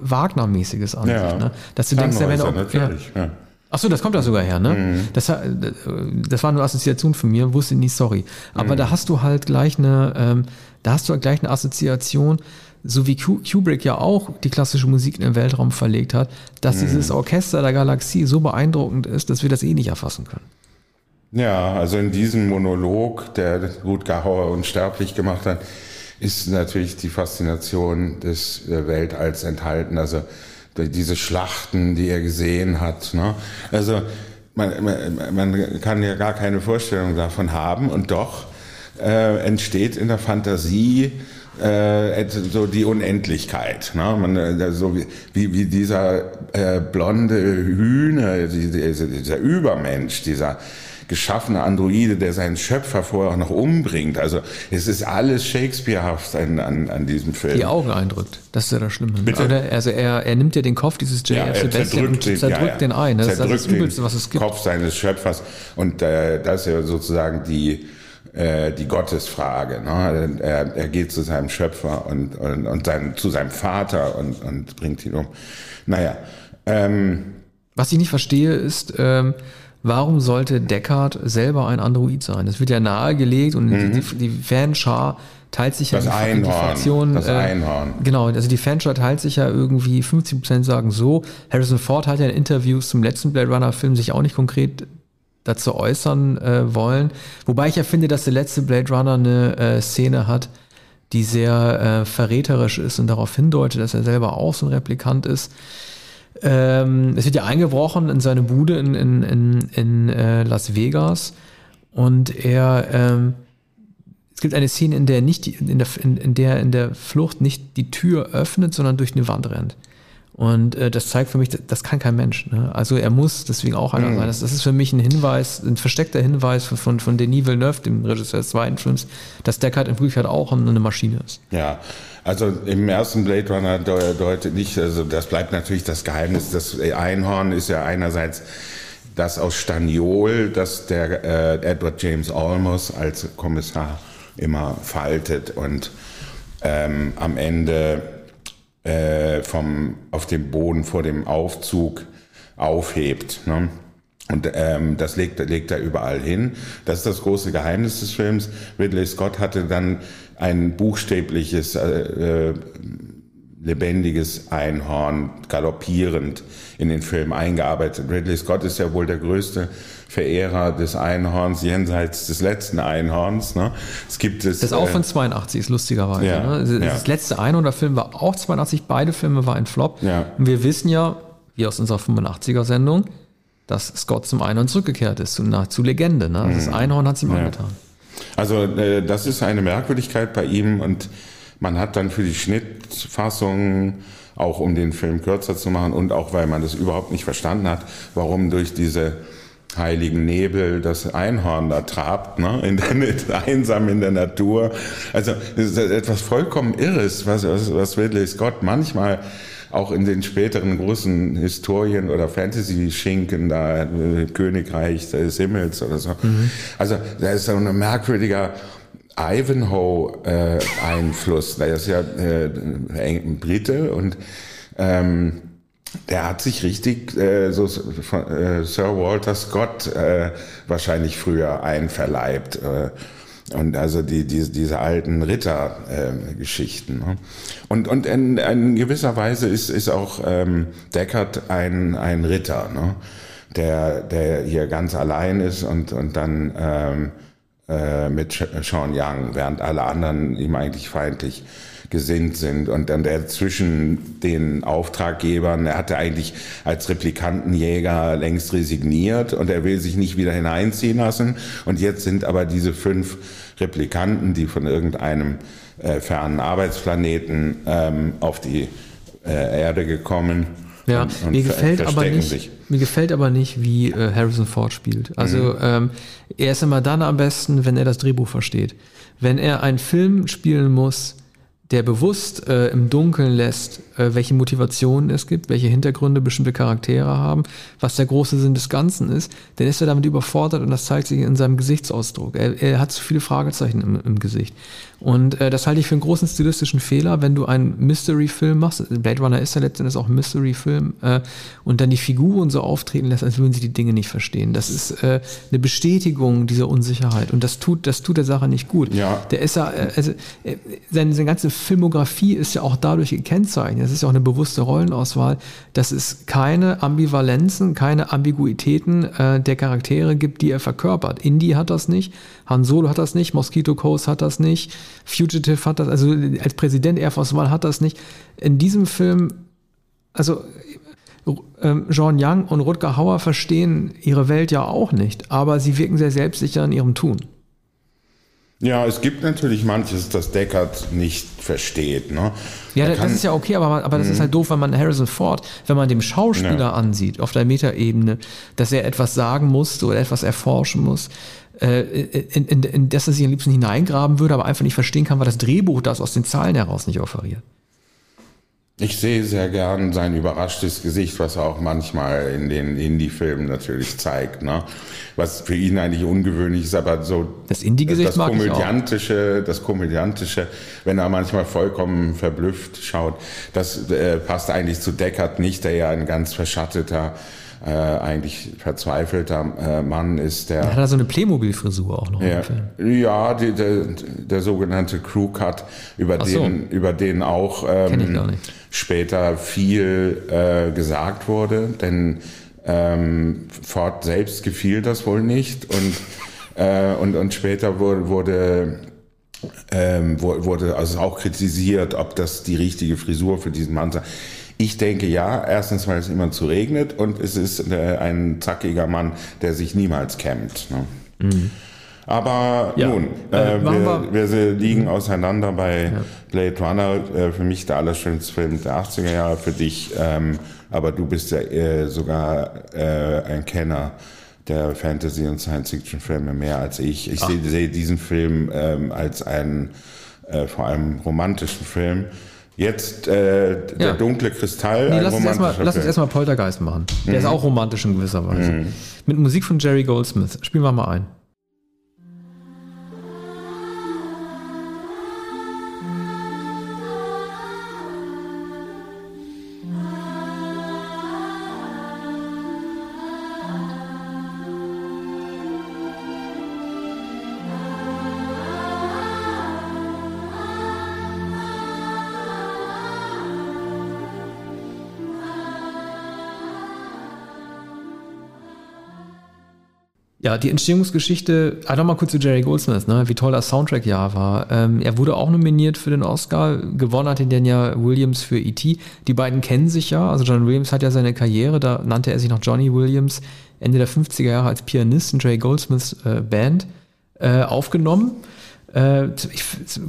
Wagner-mäßiges an ja. sich. Ne? Dass du denkst, ja, wenn natürlich. Ja. Ach so, das kommt da sogar her, ne? Mhm. Das, das war eine Assoziation von mir, wusste nie, sorry. Aber mhm. da hast du halt gleich eine, ähm, da hast du halt gleich eine Assoziation, so wie Kubrick ja auch die klassische Musik in den Weltraum verlegt hat, dass mhm. dieses Orchester der Galaxie so beeindruckend ist, dass wir das eh nicht erfassen können. Ja, also in diesem Monolog, der Rutger Hauer unsterblich gemacht hat, ist natürlich die Faszination des Weltalls enthalten. Also diese Schlachten, die er gesehen hat. Ne? Also man, man, man kann ja gar keine Vorstellung davon haben und doch äh, entsteht in der Fantasie äh, so die Unendlichkeit. Ne? Man, äh, so wie, wie dieser äh, blonde Hühner, dieser, dieser Übermensch, dieser geschaffene Androide, der seinen Schöpfer vorher auch noch umbringt. Also es ist alles Shakespearehaft an, an, an diesem Film. Die Augen eindrückt. Das ist ja das Schlimme. Bitte? Also er, er nimmt ja den Kopf dieses JF ja, Sebastian und zerdrückt den, ja, ja. den ein. Das zerdrückt ist das Übelste, was es gibt. Kopf seines Schöpfers. Und äh, das ist ja sozusagen die äh, die Gottesfrage. Ne? Er, er geht zu seinem Schöpfer und, und, und sein, zu seinem Vater und, und bringt ihn um. Naja. Ähm, Was ich nicht verstehe, ist, ähm, warum sollte Deckard selber ein Android sein? Das wird ja nahegelegt und mhm. die, die Fanschar teilt sich ja das Einhorn, die Fraktion. Das äh, Einhorn. Genau, also die Fanschar teilt sich ja irgendwie 50% sagen so. Harrison Ford hat ja in Interviews zum letzten Blade Runner Film sich auch nicht konkret dazu äußern äh, wollen. Wobei ich ja finde, dass der letzte Blade Runner eine äh, Szene hat, die sehr äh, verräterisch ist und darauf hindeutet, dass er selber auch so ein Replikant ist. Ähm, es wird ja eingebrochen in seine Bude in, in, in, in äh, Las Vegas und er ähm, es gibt eine Szene, in der nicht in der, in, in der in der Flucht nicht die Tür öffnet, sondern durch eine Wand rennt. Und äh, das zeigt für mich, das kann kein Mensch. Ne? Also er muss deswegen auch einer mhm. sein. Das, das, ist für mich ein Hinweis, ein versteckter Hinweis von, von Denis Villeneuve, dem Regisseur des zweiten Films, dass Deckard in Wirklichkeit auch eine Maschine ist. Ja, also im ersten Blade Runner deutet nicht, also das bleibt natürlich das Geheimnis. Das Einhorn ist ja einerseits das aus Staniol, das der äh, Edward James Olmos als Kommissar immer faltet und ähm, am Ende äh, vom, auf dem Boden vor dem Aufzug aufhebt. Ne? Und ähm, das legt, legt er überall hin. Das ist das große Geheimnis des Films. Ridley Scott hatte dann ein buchstäbliches, äh, äh, lebendiges Einhorn galoppierend in den Film eingearbeitet. Ridley Scott ist ja wohl der größte Verehrer des Einhorns jenseits des letzten Einhorns. Ne? Es gibt es. Das ist auch von 82 ist lustigerweise. Ja, ne? das, ja. das letzte Einhorn, der Film war auch 82. Beide Filme waren ein Flop. Ja. Und wir wissen ja, wie aus unserer 85er Sendung, dass Scott zum Einhorn zurückgekehrt ist, zu, na, zu Legende. Ne? Das Mhm. Einhorn hat es ihm Ja. angetan. Also äh, das ist eine Merkwürdigkeit bei ihm und man hat dann für die Schnittfassung, auch um den Film kürzer zu machen und auch weil man das überhaupt nicht verstanden hat, warum durch diese heiligen Nebel das Einhorn da trabt, ne? in der, einsam in der Natur. Also das ist etwas vollkommen Irres, was, was, was Ridley Scott manchmal auch in den späteren großen Historien oder Fantasy-Schinken da, äh, Königreich des Himmels oder so. Also da ist so ein merkwürdiger Ivanhoe-Einfluss. der ist ja äh, ein Brite und ähm, der hat sich richtig so von Sir Walter Scott wahrscheinlich früher einverleibt. Und also die, die, diese alten Rittergeschichten. ne? Und, und in, in gewisser Weise ist, ist auch ähm, Deckard ein, ein Ritter, ne? der, der hier ganz allein ist und, und dann ähm, äh, mit Sean Young, während alle anderen ihm eigentlich feindlich gesinnt sind. Und dann der zwischen den Auftraggebern, er hatte eigentlich als Replikantenjäger längst resigniert und er will sich nicht wieder hineinziehen lassen. Und jetzt sind aber diese fünf Replikanten, die von irgendeinem äh, fernen Arbeitsplaneten ähm, auf die äh, Erde gekommen. Ja, und, und mir gefällt aber nicht, sich. mir gefällt aber nicht, wie äh, Harrison Ford spielt. Also ähm, er ist immer dann am besten, wenn er das Drehbuch versteht. Wenn er einen Film spielen muss, der bewusst äh, im Dunkeln lässt, äh, welche Motivationen es gibt, welche Hintergründe bestimmte Charaktere haben, was der große Sinn des Ganzen ist, dann ist er damit überfordert und das zeigt sich in seinem Gesichtsausdruck. Er, er hat zu viele Fragezeichen im, im Gesicht. Und äh, das halte ich für einen großen stilistischen Fehler, wenn du einen Mystery-Film machst. Blade Runner ist ja letztendlich auch ein Mystery-Film äh, und dann die Figuren so auftreten lässt, als würden sie die Dinge nicht verstehen. Das ist äh, eine Bestätigung dieser Unsicherheit und das tut, das tut der Sache nicht gut. Ja. Der ist ja, äh, also, äh, seine, seine ganze Filmografie ist ja auch dadurch gekennzeichnet. Das ist ja auch eine bewusste Rollenauswahl, dass es keine Ambivalenzen, keine Ambiguitäten äh, der Charaktere gibt, die er verkörpert. Indy hat das nicht, Han Solo hat das nicht, Mosquito Coast hat das nicht, Fugitive hat das, also als Präsident Air Force One hat das nicht. In diesem Film, also ähm, Jean Young und Rutger Hauer verstehen ihre Welt ja auch nicht, aber sie wirken sehr selbstsicher in ihrem Tun. Ja, es gibt natürlich manches, das Deckard nicht versteht. Ne? Ja, das Mhm. ist ja okay, aber, aber das ist halt doof, wenn man Harrison Ford, wenn man dem Schauspieler Ja. ansieht, auf der Metaebene, dass er etwas sagen muss oder etwas erforschen muss, in, in, in das er sich am liebsten hineingraben würde, aber einfach nicht verstehen kann, weil das Drehbuch das aus den Zahlen heraus nicht offeriert. Ich sehe sehr gern sein überraschtes Gesicht, was er auch manchmal in den Indie-Filmen natürlich zeigt. Ne? Was für ihn eigentlich ungewöhnlich ist, aber so Das Indie-Gesicht das mag ich auch. komödiantische, das komödiantische, wenn er manchmal vollkommen verblüfft schaut, das äh, passt eigentlich zu Deckard nicht, der ja ein ganz verschatteter, äh, eigentlich verzweifelter äh, Mann ist, der hat er so eine Playmobil-Frisur auch noch Film. ja die, der, der sogenannte Crew Cut, über Ach so. den, über den auch ähm, später viel äh, gesagt wurde, denn ähm, Ford selbst gefiel das wohl nicht und [laughs] äh, und, und später wurde, wurde ähm, wurde also auch kritisiert, ob das die richtige Frisur für diesen Mann sei. Ich denke ja, erstens, weil es immer zu regnet und es ist äh, ein zackiger Mann, der sich niemals kämmt. Ne? Aber Mhm. Ja. nun, Äh, äh, wir, wir liegen auseinander bei Blade Runner. Äh, für mich der allerschönste Film der 80er Jahre, für dich, ähm, aber du bist ja äh, sogar äh, ein Kenner der Fantasy- und Science-Fiction-Filme mehr als ich. Ich sehe sehe diesen Film ähm, als einen vor allem romantischen Film. Jetzt äh, der Ja. dunkle Kristall, Nee, lass uns erstmal lass uns erstmal Poltergeist machen. Der Mhm. ist auch romantisch in gewisser Weise. Mit Musik von Jerry Goldsmith. Spielen wir mal ein. Ja, die Entstehungsgeschichte, ah, nochmal kurz zu Jerry Goldsmith, ne, wie toll das Soundtrack-Jahr war. Ähm, er wurde auch nominiert für den Oscar, gewonnen hat ihn dann ja Williams für E.T. Die beiden kennen sich ja, also John Williams hat ja seine Karriere, da nannte er sich noch Johnny Williams, Ende der 50er Jahre als Pianist in Jerry Goldsmiths äh, Band äh, aufgenommen. Äh,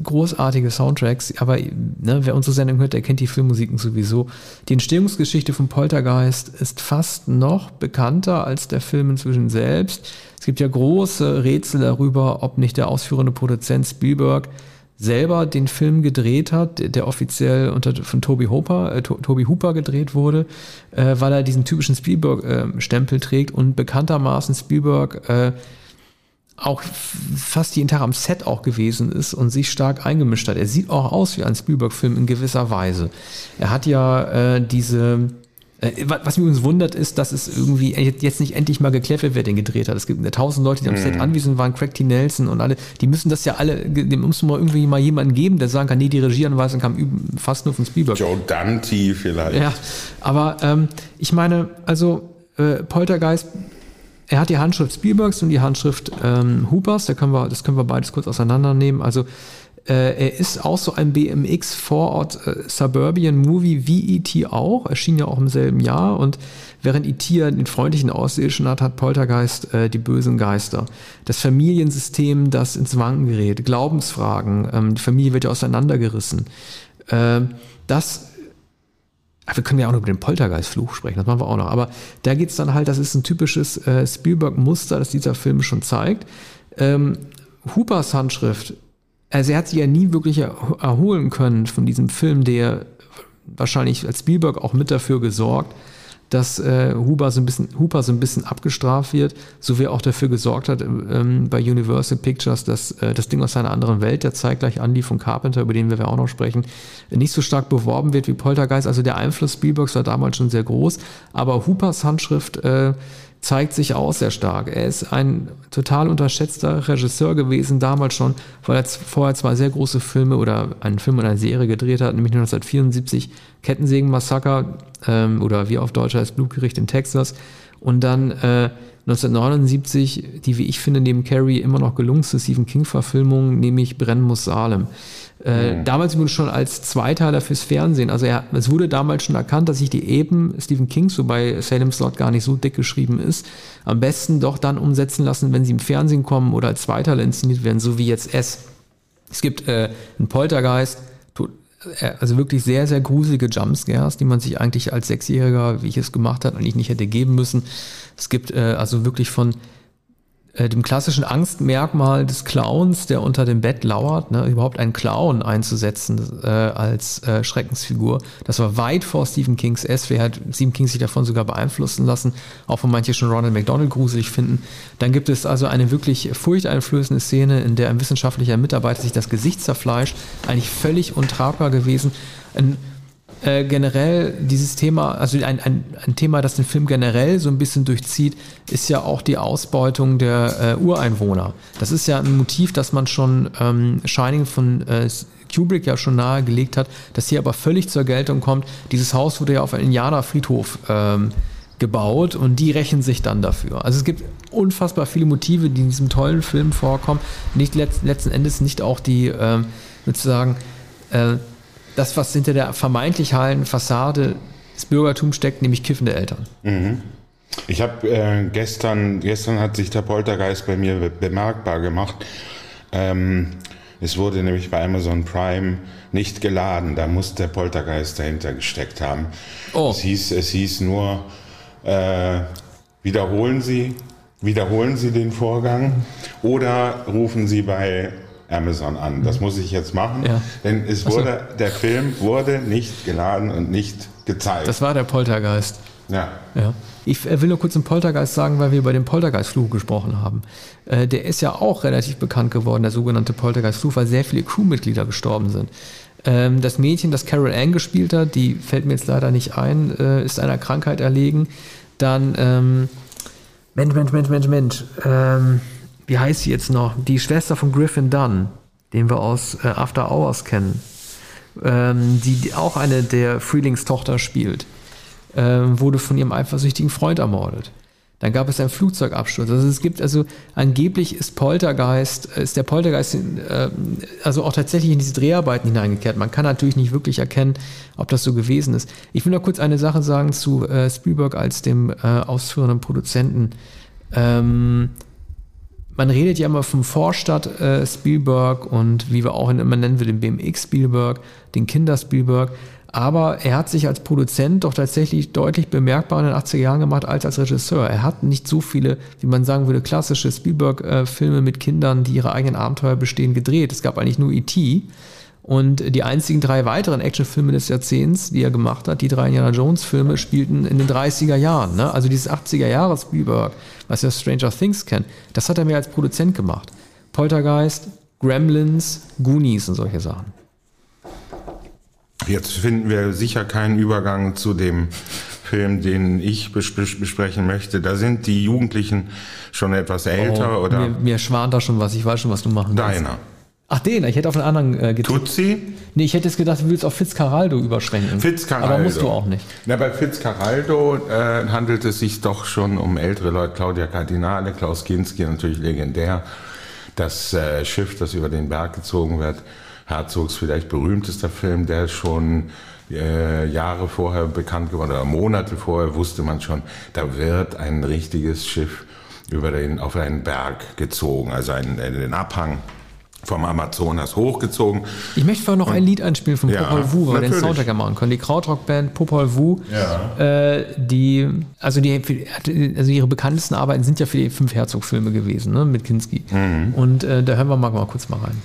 großartige Soundtracks, aber ne, wer unsere Sendung hört, der kennt die Filmmusiken sowieso. Die Entstehungsgeschichte von Poltergeist ist fast noch bekannter als der Film inzwischen selbst. Es gibt ja große Rätsel darüber, ob nicht der ausführende Produzent Spielberg selber den Film gedreht hat, der offiziell unter, von Toby Hooper, äh, Toby Hooper gedreht wurde, äh, weil er diesen typischen Spielberg-Stempel äh, trägt und bekanntermaßen Spielberg äh, auch fast jeden Tag am Set auch gewesen ist und sich stark eingemischt hat. Er sieht auch aus wie ein Spielberg-Film in gewisser Weise. Er hat ja äh, diese, äh, was mich übrigens wundert, ist, dass es irgendwie jetzt nicht endlich mal geklärt wird, wer den gedreht hat. Es gibt tausend Leute, die am Set mhm. anwesend waren, Craig T. Nelson und alle, die müssen das ja alle, dem muss mal irgendwie mal jemanden geben, der sagen kann, nee, die Regieanweisung kam fast nur von Spielberg. Joe Dante vielleicht. Ja, aber ähm, ich meine, also äh, Poltergeist er hat die Handschrift Spielbergs und die Handschrift ähm, Hoopers, da können wir, das können wir beides kurz auseinandernehmen. Also äh, er ist auch so ein BMX Vorort äh, Suburban Movie wie E.T. auch, erschien ja auch im selben Jahr und während E.T. den freundlichen Außerirdischen hat, hat Poltergeist äh, die bösen Geister. Das Familiensystem, das ins Wanken gerät, Glaubensfragen, ähm, die Familie wird ja auseinandergerissen. Äh, das Ach, wir können ja auch noch über den Poltergeist-Fluch sprechen, das machen wir auch noch. Aber da geht es dann halt, das ist ein typisches äh, Spielberg-Muster, das dieser Film schon zeigt. Ähm, Hoopers Handschrift, also er hat sich ja nie wirklich erholen können von diesem Film, der wahrscheinlich als Spielberg auch mit dafür gesorgt, dass äh, Huber, so ein bisschen, Huber so ein bisschen abgestraft wird, so wie er auch dafür gesorgt hat ähm, bei Universal Pictures, dass äh, das Ding aus einer anderen Welt, der zeitgleich anlief von Carpenter, über den wir auch noch sprechen, nicht so stark beworben wird wie Poltergeist. Also der Einfluss Spielbergs war damals schon sehr groß, aber Hoopers Handschrift äh, zeigt sich auch sehr stark. Er ist ein total unterschätzter Regisseur gewesen, damals schon, weil er vorher zwei sehr große Filme oder einen Film und eine Serie gedreht hat, nämlich 1974 Kettensägen-Massaker ähm, oder wie auf Deutsch heißt Blutgericht in Texas und dann äh, 1979 die, wie ich finde, neben Carrie immer noch gelungenste Stephen King-Verfilmung, nämlich Brennen muss Salem. Äh, mhm. Damals übrigens schon als Zweiteiler fürs Fernsehen. Also er, es wurde damals schon erkannt, dass sich die eben Stephen King so bei Salem Slot gar nicht so dick geschrieben ist. Am besten doch dann umsetzen lassen, wenn sie im Fernsehen kommen oder als Zweiteiler inszeniert werden, so wie jetzt S. Es gibt äh, einen Poltergeist, also wirklich sehr, sehr gruselige Jumpscares, die man sich eigentlich als Sechsjähriger, wie ich es gemacht habe, eigentlich nicht hätte geben müssen. Es gibt äh, also wirklich von äh, dem klassischen Angstmerkmal des Clowns, der unter dem Bett lauert, ne, überhaupt einen Clown einzusetzen äh, als äh, Schreckensfigur. Das war weit vor Stephen Kings S. Wer hat Stephen King sich davon sogar beeinflussen lassen, auch von manche schon Ronald McDonald gruselig finden. Dann gibt es also eine wirklich furchteinflößende Szene, in der ein wissenschaftlicher Mitarbeiter sich das Gesicht zerfleischt, eigentlich völlig untragbar gewesen. Ein äh, generell dieses Thema, also ein, ein, ein Thema, das den Film generell so ein bisschen durchzieht, ist ja auch die Ausbeutung der äh, Ureinwohner. Das ist ja ein Motiv, das man schon ähm, Shining von äh, Kubrick ja schon nahegelegt hat, das hier aber völlig zur Geltung kommt. Dieses Haus wurde ja auf einem Indianerfriedhof ähm, gebaut und die rächen sich dann dafür. Also es gibt unfassbar viele Motive, die in diesem tollen Film vorkommen. Nicht letzt, letzten Endes nicht auch die, äh, sozusagen, äh, das, was hinter der vermeintlich heilen Fassade des Bürgertums steckt, nämlich kiffende Eltern. Mhm. Ich habe äh, gestern, gestern hat sich der Poltergeist bei mir bemerkbar gemacht. Ähm, es wurde nämlich bei Amazon Prime nicht geladen. Da muss der Poltergeist dahinter gesteckt haben. Oh. Es, hieß, es hieß nur, äh, wiederholen Sie, wiederholen Sie den Vorgang oder rufen Sie bei Amazon an. Das muss ich jetzt machen, ja. denn es wurde, so. der Film wurde nicht geladen und nicht gezeigt. Das war der Poltergeist. Ja. ja. Ich will nur kurz den Poltergeist sagen, weil wir über den Poltergeist-Fluch gesprochen haben. Äh, der ist ja auch relativ bekannt geworden, der sogenannte Poltergeist-Fluch, weil sehr viele Crewmitglieder gestorben sind. Ähm, das Mädchen, das Carol Ann gespielt hat, die fällt mir jetzt leider nicht ein, äh, ist einer Krankheit erlegen. Dann, ähm, Mensch, Mensch, Mensch, Mensch, Mensch, ähm, wie heißt sie jetzt noch? Die Schwester von Griffin Dunn, den wir aus äh, After Hours kennen, ähm, die auch eine der Freelings Tochter spielt, ähm, wurde von ihrem eifersüchtigen Freund ermordet. Dann gab es einen Flugzeugabsturz. Also es gibt also angeblich ist Poltergeist, ist der Poltergeist äh, also auch tatsächlich in diese Dreharbeiten hineingekehrt. Man kann natürlich nicht wirklich erkennen, ob das so gewesen ist. Ich will noch kurz eine Sache sagen zu äh, Spielberg als dem äh, ausführenden Produzenten. Ähm, man redet ja immer vom Vorstadt äh, Spielberg und wie wir auch immer nennen wir den BMX Spielberg, den Kinder Spielberg. Aber er hat sich als Produzent doch tatsächlich deutlich bemerkbar in den 80er Jahren gemacht als als Regisseur. Er hat nicht so viele, wie man sagen würde, klassische Spielberg-Filme mit Kindern, die ihre eigenen Abenteuer bestehen, gedreht. Es gab eigentlich nur E.T. Und die einzigen drei weiteren Actionfilme des Jahrzehnts, die er gemacht hat, die drei Indiana Jones-Filme, spielten in den 30er Jahren. Ne? Also dieses 80er Jahre Spielberg, was ja Stranger Things kennt, das hat er mir als Produzent gemacht. Poltergeist, Gremlins, Goonies und solche Sachen. Jetzt finden wir sicher keinen Übergang zu dem Film, den ich bes besprechen möchte. Da sind die Jugendlichen schon etwas älter oh, oder? Mir, mir schwant da schon was. Ich weiß schon, was du machen willst. Deiner. Ach, den. Ich hätte auf einen anderen äh, getippt. Tutsi? Nee, ich hätte jetzt gedacht, du willst auf Fitzcarraldo überschwenken. Fitzcarraldo. Aber musst du auch nicht. Na, bei Fitzcarraldo äh, handelt es sich doch schon um ältere Leute. Claudia Cardinale, Klaus Kinski, natürlich legendär. Das äh, Schiff, das über den Berg gezogen wird, Herzogs vielleicht berühmtester Film, der schon äh, Jahre vorher bekannt geworden oder Monate vorher wusste man schon, da wird ein richtiges Schiff über den, auf einen Berg gezogen, also einen, äh, den Abhang vom Amazonas hochgezogen. Ich möchte vorher noch ein Lied einspielen von ja, Popol Vuh, weil wir den Soundtrack ja machen können. Die Krautrock-Band Popol Vuh, ja. äh, die, also die, also ihre bekanntesten Arbeiten sind ja für die fünf Herzog-Filme gewesen, ne, mit Kinski. Mhm. Und äh, da hören wir mal, mal kurz mal rein.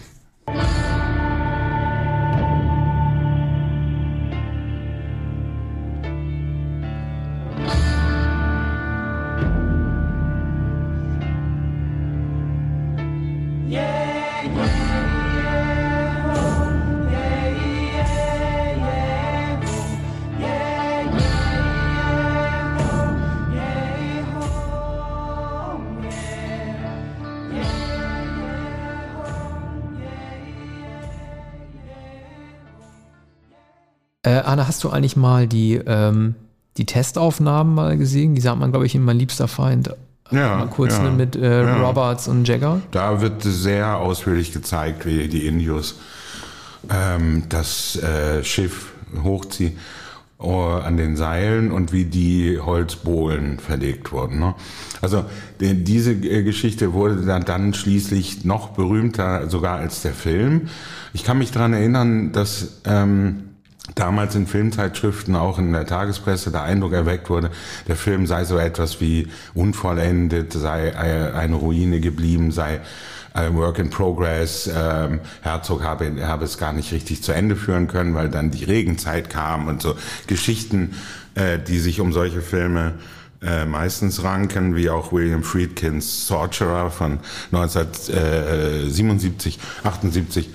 Hast du eigentlich mal die, ähm, die Testaufnahmen mal gesehen? Die sagt man, glaube ich, in Mein liebster Feind. Ja, mal kurz ja, ne, mit äh, ja. Roberts und Jagger. Da wird sehr ausführlich gezeigt, wie die Indios ähm, das äh, Schiff hochziehen uh, an den Seilen und wie die Holzbohlen verlegt wurden. Ne? Also die, diese äh, Geschichte wurde dann, dann schließlich noch berühmter sogar als der Film. Ich kann mich daran erinnern, dass ähm, damals in Filmzeitschriften, auch in der Tagespresse, der Eindruck erweckt wurde, der Film sei so etwas wie unvollendet, sei eine Ruine geblieben, sei ein Work in Progress. Ähm, Herzog habe, habe es gar nicht richtig zu Ende führen können, weil dann die Regenzeit kam und so Geschichten, äh, die sich um solche Filme äh, meistens ranken, wie auch William Friedkins Sorcerer von 1977, 78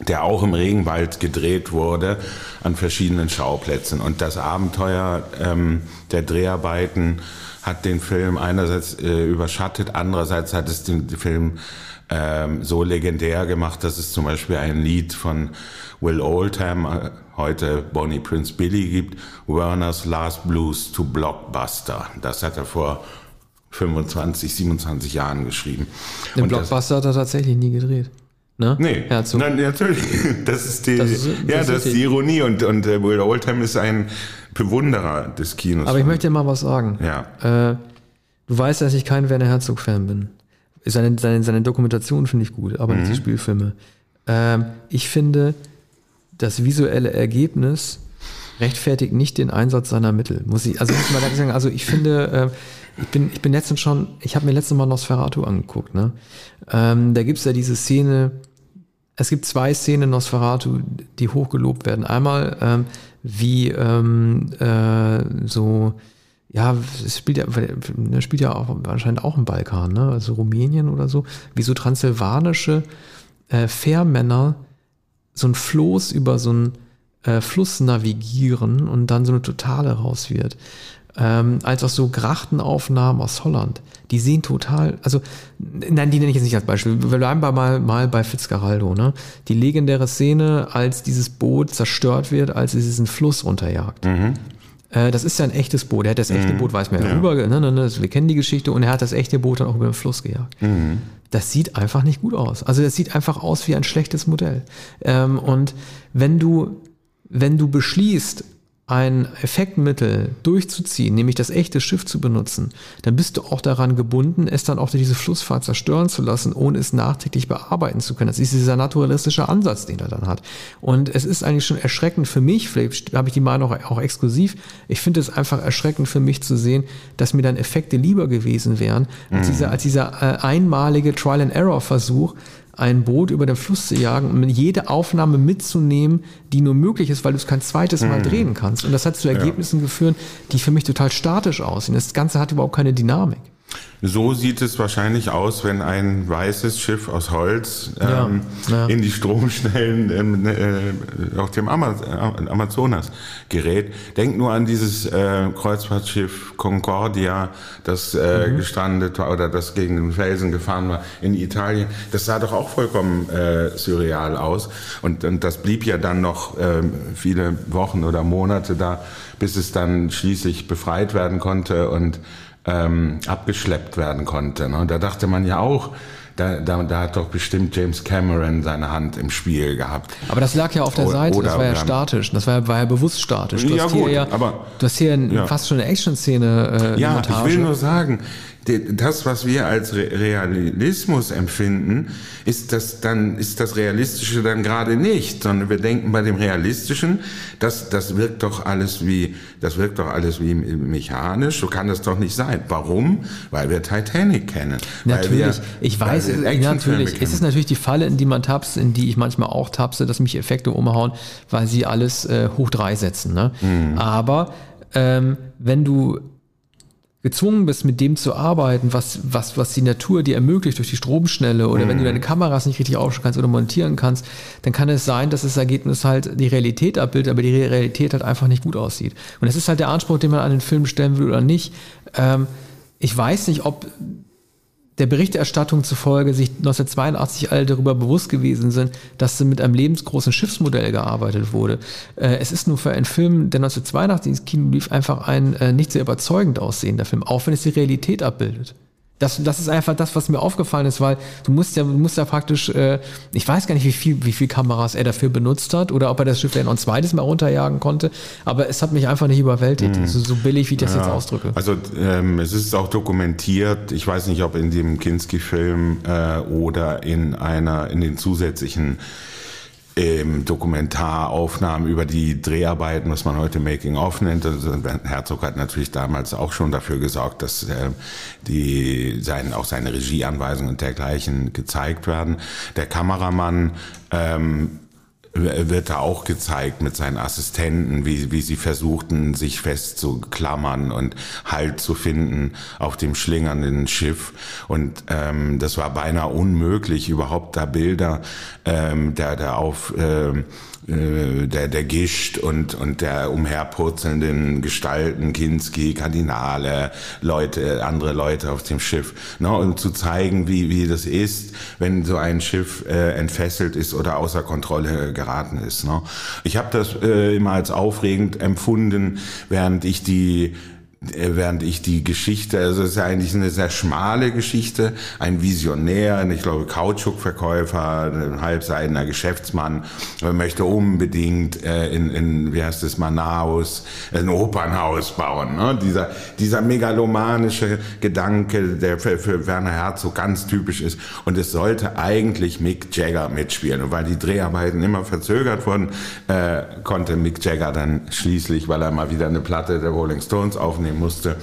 der auch im Regenwald gedreht wurde, an verschiedenen Schauplätzen. Und das Abenteuer ähm, der Dreharbeiten hat den Film einerseits äh, überschattet, andererseits hat es den Film ähm, so legendär gemacht, dass es zum Beispiel ein Lied von Will Oldham, äh, heute Bonnie Prince Billy gibt, Werner's Last Blues to Blockbuster. Das hat er vor 25, 27 Jahren geschrieben. Den Und Blockbuster das, hat er tatsächlich nie gedreht. Ne? Nee, Herzog. Nein, natürlich. [laughs] Das ist die, das ist, das ja, das ist die Ironie und, und äh, Will Oldham ist ein Bewunderer des Kinos. Aber ich möchte dir mal was sagen. Ja. Äh, du weißt, dass ich kein Werner Herzog-Fan bin. Seine, seine, seine Dokumentation finde ich gut, aber mhm. nicht die Spielfilme. Ähm, ich finde, das visuelle Ergebnis rechtfertigt nicht den Einsatz seiner Mittel. Muss ich, also muss ich mal sagen, also ich finde, äh, ich bin, ich bin letztens schon, ich habe mir letztes Mal Nosferatu angeguckt, ne? Ähm, da gibt's ja diese Szene, es gibt zwei Szenen Nosferatu, die hochgelobt werden. Einmal, ähm, wie ähm, äh, so, ja, es spielt ja, das spielt ja auch anscheinend auch im Balkan, ne? Also Rumänien oder so, wie so transsilvanische äh, Fährmänner so ein Floß über so ein äh, Fluss navigieren und dann so eine Totale raus wird. Ähm, als auch so Grachtenaufnahmen aus Holland. Die sehen total, also, nein, die nenne ich jetzt nicht als Beispiel. Wir bleiben mal, mal bei Fitzgeraldo, ne? Die legendäre Szene, als dieses Boot zerstört wird, als es diesen Fluss runterjagt. Mhm. Äh, das ist ja ein echtes Boot. Er hat das echte Boot, weiß man ja, ja. rüber, ne, ne, ne, wir kennen die Geschichte, und er hat das echte Boot dann auch über den Fluss gejagt. Mhm. Das sieht einfach nicht gut aus. Also das sieht einfach aus wie ein schlechtes Modell. Ähm, und wenn du, wenn du beschließt, ein Effektmittel durchzuziehen, nämlich das echte Schiff zu benutzen, dann bist du auch daran gebunden, es dann auch durch diese Flussfahrt zerstören zu lassen, ohne es nachträglich bearbeiten zu können. Das ist dieser naturalistische Ansatz, den er dann hat. Und es ist eigentlich schon erschreckend für mich, vielleicht habe ich die Meinung auch exklusiv, ich finde es einfach erschreckend für mich zu sehen, dass mir dann Effekte lieber gewesen wären, als mhm. dieser, als dieser äh, einmalige Trial-and-Error-Versuch, ein Boot über den Fluss zu jagen und jede Aufnahme mitzunehmen, die nur möglich ist, weil du es kein zweites Mal mhm. drehen kannst. Und das hat zu Ergebnissen ja. geführt, die für mich total statisch aussehen. Das Ganze hat überhaupt keine Dynamik. So sieht es wahrscheinlich aus, wenn ein weißes Schiff aus Holz ähm, ja, ja. in die Stromschnellen ähm, äh, auf dem Ama Amazonas gerät. Denk nur an dieses äh, Kreuzfahrtschiff Concordia, das äh, mhm. gestrandet war oder das gegen den Felsen gefahren war in Italien. Das sah doch auch vollkommen äh, surreal aus. Und, und das blieb ja dann noch äh, viele Wochen oder Monate da, bis es dann schließlich befreit werden konnte und ähm, abgeschleppt werden konnte. Ne? Da dachte man ja auch, da, da, da hat doch bestimmt James Cameron seine Hand im Spiel gehabt. Aber das lag ja auf der Seite, das war ja statisch, das war, war ja bewusst statisch. Du ja, hast gut, hier ja, aber, du hast hier ja. fast schon eine Action-Szene. Äh, ja, Montage. ich will nur sagen, das, was wir als Realismus empfinden, ist das dann, ist das Realistische dann gerade nicht, sondern wir denken bei dem Realistischen, das, das wirkt doch alles wie, das wirkt doch alles wie mechanisch, so kann das doch nicht sein. Warum? Weil wir Titanic kennen. Natürlich, wir, ich weiß, natürlich, es ist natürlich die Falle, in die man tapst, in die ich manchmal auch tapse, dass mich Effekte umhauen, weil sie alles äh, hoch drei setzen, ne? Mhm. Aber, ähm, wenn du gezwungen bist, mit dem zu arbeiten, was, was, was die Natur dir ermöglicht durch die Stromschnelle oder mhm. wenn du mhm. deine Kameras nicht richtig aufstellen kannst oder montieren kannst, dann kann es sein, dass das Ergebnis halt die Realität abbildet, aber die Realität halt einfach nicht gut aussieht. Und das ist halt der Anspruch, den man an den Film stellen will oder nicht. Ähm, ich weiß nicht, ob der Berichterstattung zufolge sich 1982 alle darüber bewusst gewesen sind, dass mit einem lebensgroßen Schiffsmodell gearbeitet wurde. Äh, es ist nur für einen Film, der 1982 ins Kino lief, einfach ein äh, nicht sehr überzeugend aussehender Film, auch wenn es die Realität abbildet. Das, das ist einfach das, was mir aufgefallen ist, weil du musst ja, du musst ja praktisch, äh, ich weiß gar nicht, wie viel, wie viel Kameras er dafür benutzt hat oder ob er das Schiff ja noch ein zweites Mal runterjagen konnte, aber es hat mich einfach nicht überwältigt, mhm. so, so, billig, wie ich das ja. jetzt ausdrücke. Also ähm, es ist auch dokumentiert, ich weiß nicht, ob in dem Kinski-Film äh, oder in einer, in den zusätzlichen ähm, Dokumentaraufnahmen über die Dreharbeiten, was man heute Making of nennt. Also Herzog hat natürlich damals auch schon dafür gesorgt, dass äh, die sein, auch seine Regieanweisungen und dergleichen gezeigt werden. Der Kameramann ähm, wird da auch gezeigt mit seinen Assistenten, wie, wie sie versuchten, sich festzuklammern und Halt zu finden auf dem schlingernden Schiff. Und ähm, das war beinahe unmöglich, überhaupt da Bilder ähm, der, der auf ähm, äh, der, der Gischt und, und der umherpurzelnden Gestalten, Kinski, Kardinale, Leute, andere Leute auf dem Schiff, ne, um zu zeigen, wie, wie das ist, wenn so ein Schiff äh, entfesselt ist oder außer Kontrolle geraten ist. Ne. Ich habe das äh, immer als aufregend empfunden, während ich die äh, während ich die Geschichte, also es ist ja eigentlich eine sehr schmale Geschichte, ein Visionär, ich glaube Kautschukverkäufer, ein halbseidener Geschäftsmann, möchte unbedingt äh, in, in, wie heißt es, Manaus, ein Opernhaus bauen. Ne? Dieser, dieser megalomanische Gedanke, der für, für Werner Herzog ganz typisch ist. Und es sollte eigentlich Mick Jagger mitspielen. Und weil die Dreharbeiten immer verzögert wurden, äh, konnte Mick Jagger dann schließlich, weil er mal wieder eine Platte der Rolling Stones aufnehmen aufnehmen musste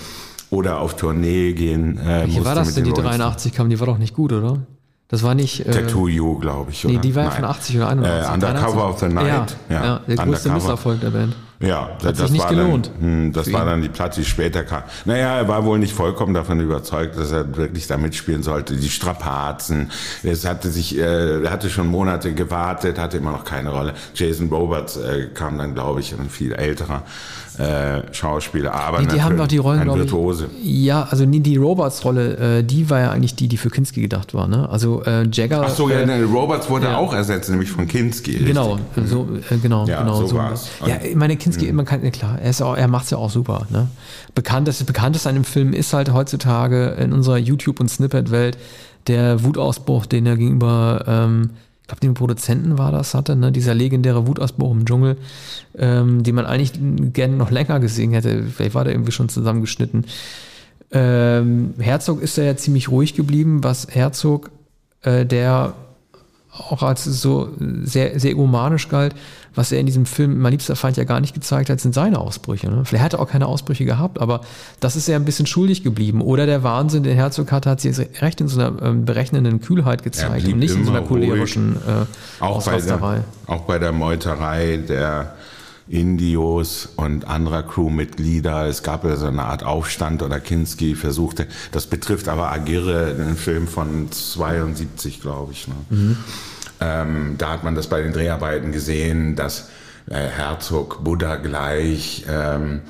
oder auf Tournee gehen äh, Wie war das denn, die 83 kam? Die war doch nicht gut, oder? Das war nicht. Äh, Tattoo You, glaube ich. Oder? Nee, die war von 80 oder 81. Äh, Undercover of the Night. Ja, ja, ja der größte Misserfolg der Band. Ja, Hat das sich nicht war gelohnt. Dann, hm, das war dann die Platte, die später kam. Naja, er war wohl nicht vollkommen davon überzeugt, dass er wirklich da mitspielen sollte. Die Strapazen. Es hatte sich, äh, er hatte schon Monate gewartet, hatte immer noch keine Rolle. Jason Roberts äh, kam dann, glaube ich, ein viel älterer äh, Schauspieler. Aber nee, die haben doch die Rollen, glaube ich. Ja, also nie die Roberts-Rolle, äh, die war ja eigentlich die, die für Kinski gedacht war. Ne? Also äh, Jagger. Ach so, ja, ne, Roberts wurde ja. auch ersetzt, nämlich von Kinski. Genau, so, äh, genau, ja, genau. So, so. war's. Ja, ich meine, Kinski Kinski immer kein, klar, er, ist auch, er macht's ja auch super. Ne? Bekannt, das Bekannteste an dem Film ist halt heutzutage in unserer YouTube- und Snippet-Welt der Wutausbruch, den er gegenüber, ähm, glaube, dem Produzenten war das, hatte, ne? dieser legendäre Wutausbruch im Dschungel, ähm, den man eigentlich gerne noch länger gesehen hätte. Vielleicht war der irgendwie schon zusammengeschnitten. Ähm, Herzog ist da ja ziemlich ruhig geblieben, was Herzog, äh, der auch als so sehr, sehr egomanisch galt, was er in diesem Film Mein liebster Feind ja gar nicht gezeigt hat, sind seine Ausbrüche. Ne? Vielleicht hat er auch keine Ausbrüche gehabt, aber das ist ja ein bisschen schuldig geblieben. Oder der Wahnsinn, den Herzog hatte, hat sich recht in so einer ähm, berechnenden Kühlheit gezeigt und nicht in so einer cholerischen äh, auch, bei der, auch bei der Meuterei der Indios und anderer Crewmitglieder. Es gab ja so eine Art Aufstand oder Kinski versuchte, das betrifft aber Agirre, einen Film von 72, glaube ich. Ne? Mhm. Ähm, da hat man das bei den Dreharbeiten gesehen, dass äh, Herzog Buddha gleich ähm,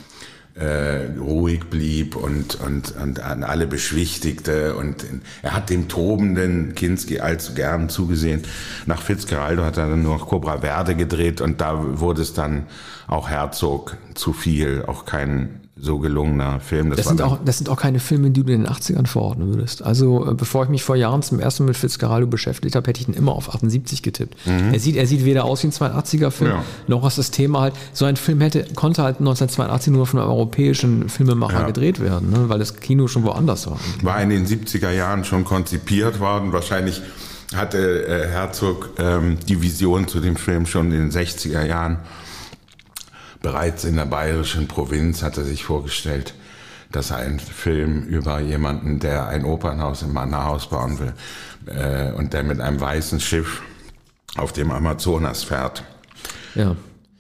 äh, ruhig blieb und, und, und an alle beschwichtigte. Und er hat dem tobenden Kinski allzu gern zugesehen. Nach Fitzgeraldo hat er dann nur noch Cobra Verde gedreht und da wurde es dann auch Herzog zu viel, auch kein so gelungener Film. Das, das sind auch, das sind auch keine Filme, die du in den 80ern verordnen würdest. Also äh, bevor ich mich vor Jahren zum ersten Mal mit Fitzgeraldo beschäftigt habe, hätte ich ihn immer auf 78 getippt. Mhm. Er, sieht, er sieht weder aus wie ein 82er-Film, ja. noch was das Thema halt. So ein Film hätte, konnte halt 1982 nur von einem europäischen Filmemacher ja. gedreht werden, ne? weil das Kino schon woanders war. War in den 70er Jahren schon konzipiert worden. Wahrscheinlich hatte äh, Herzog ähm, die Vision zu dem Film schon in den 60er Jahren Bereits in der bayerischen Provinz hat er sich vorgestellt, dass er einen Film über jemanden, der ein Opernhaus im Mannerhaus bauen will äh, und der mit einem weißen Schiff auf dem Amazonas fährt. Ja.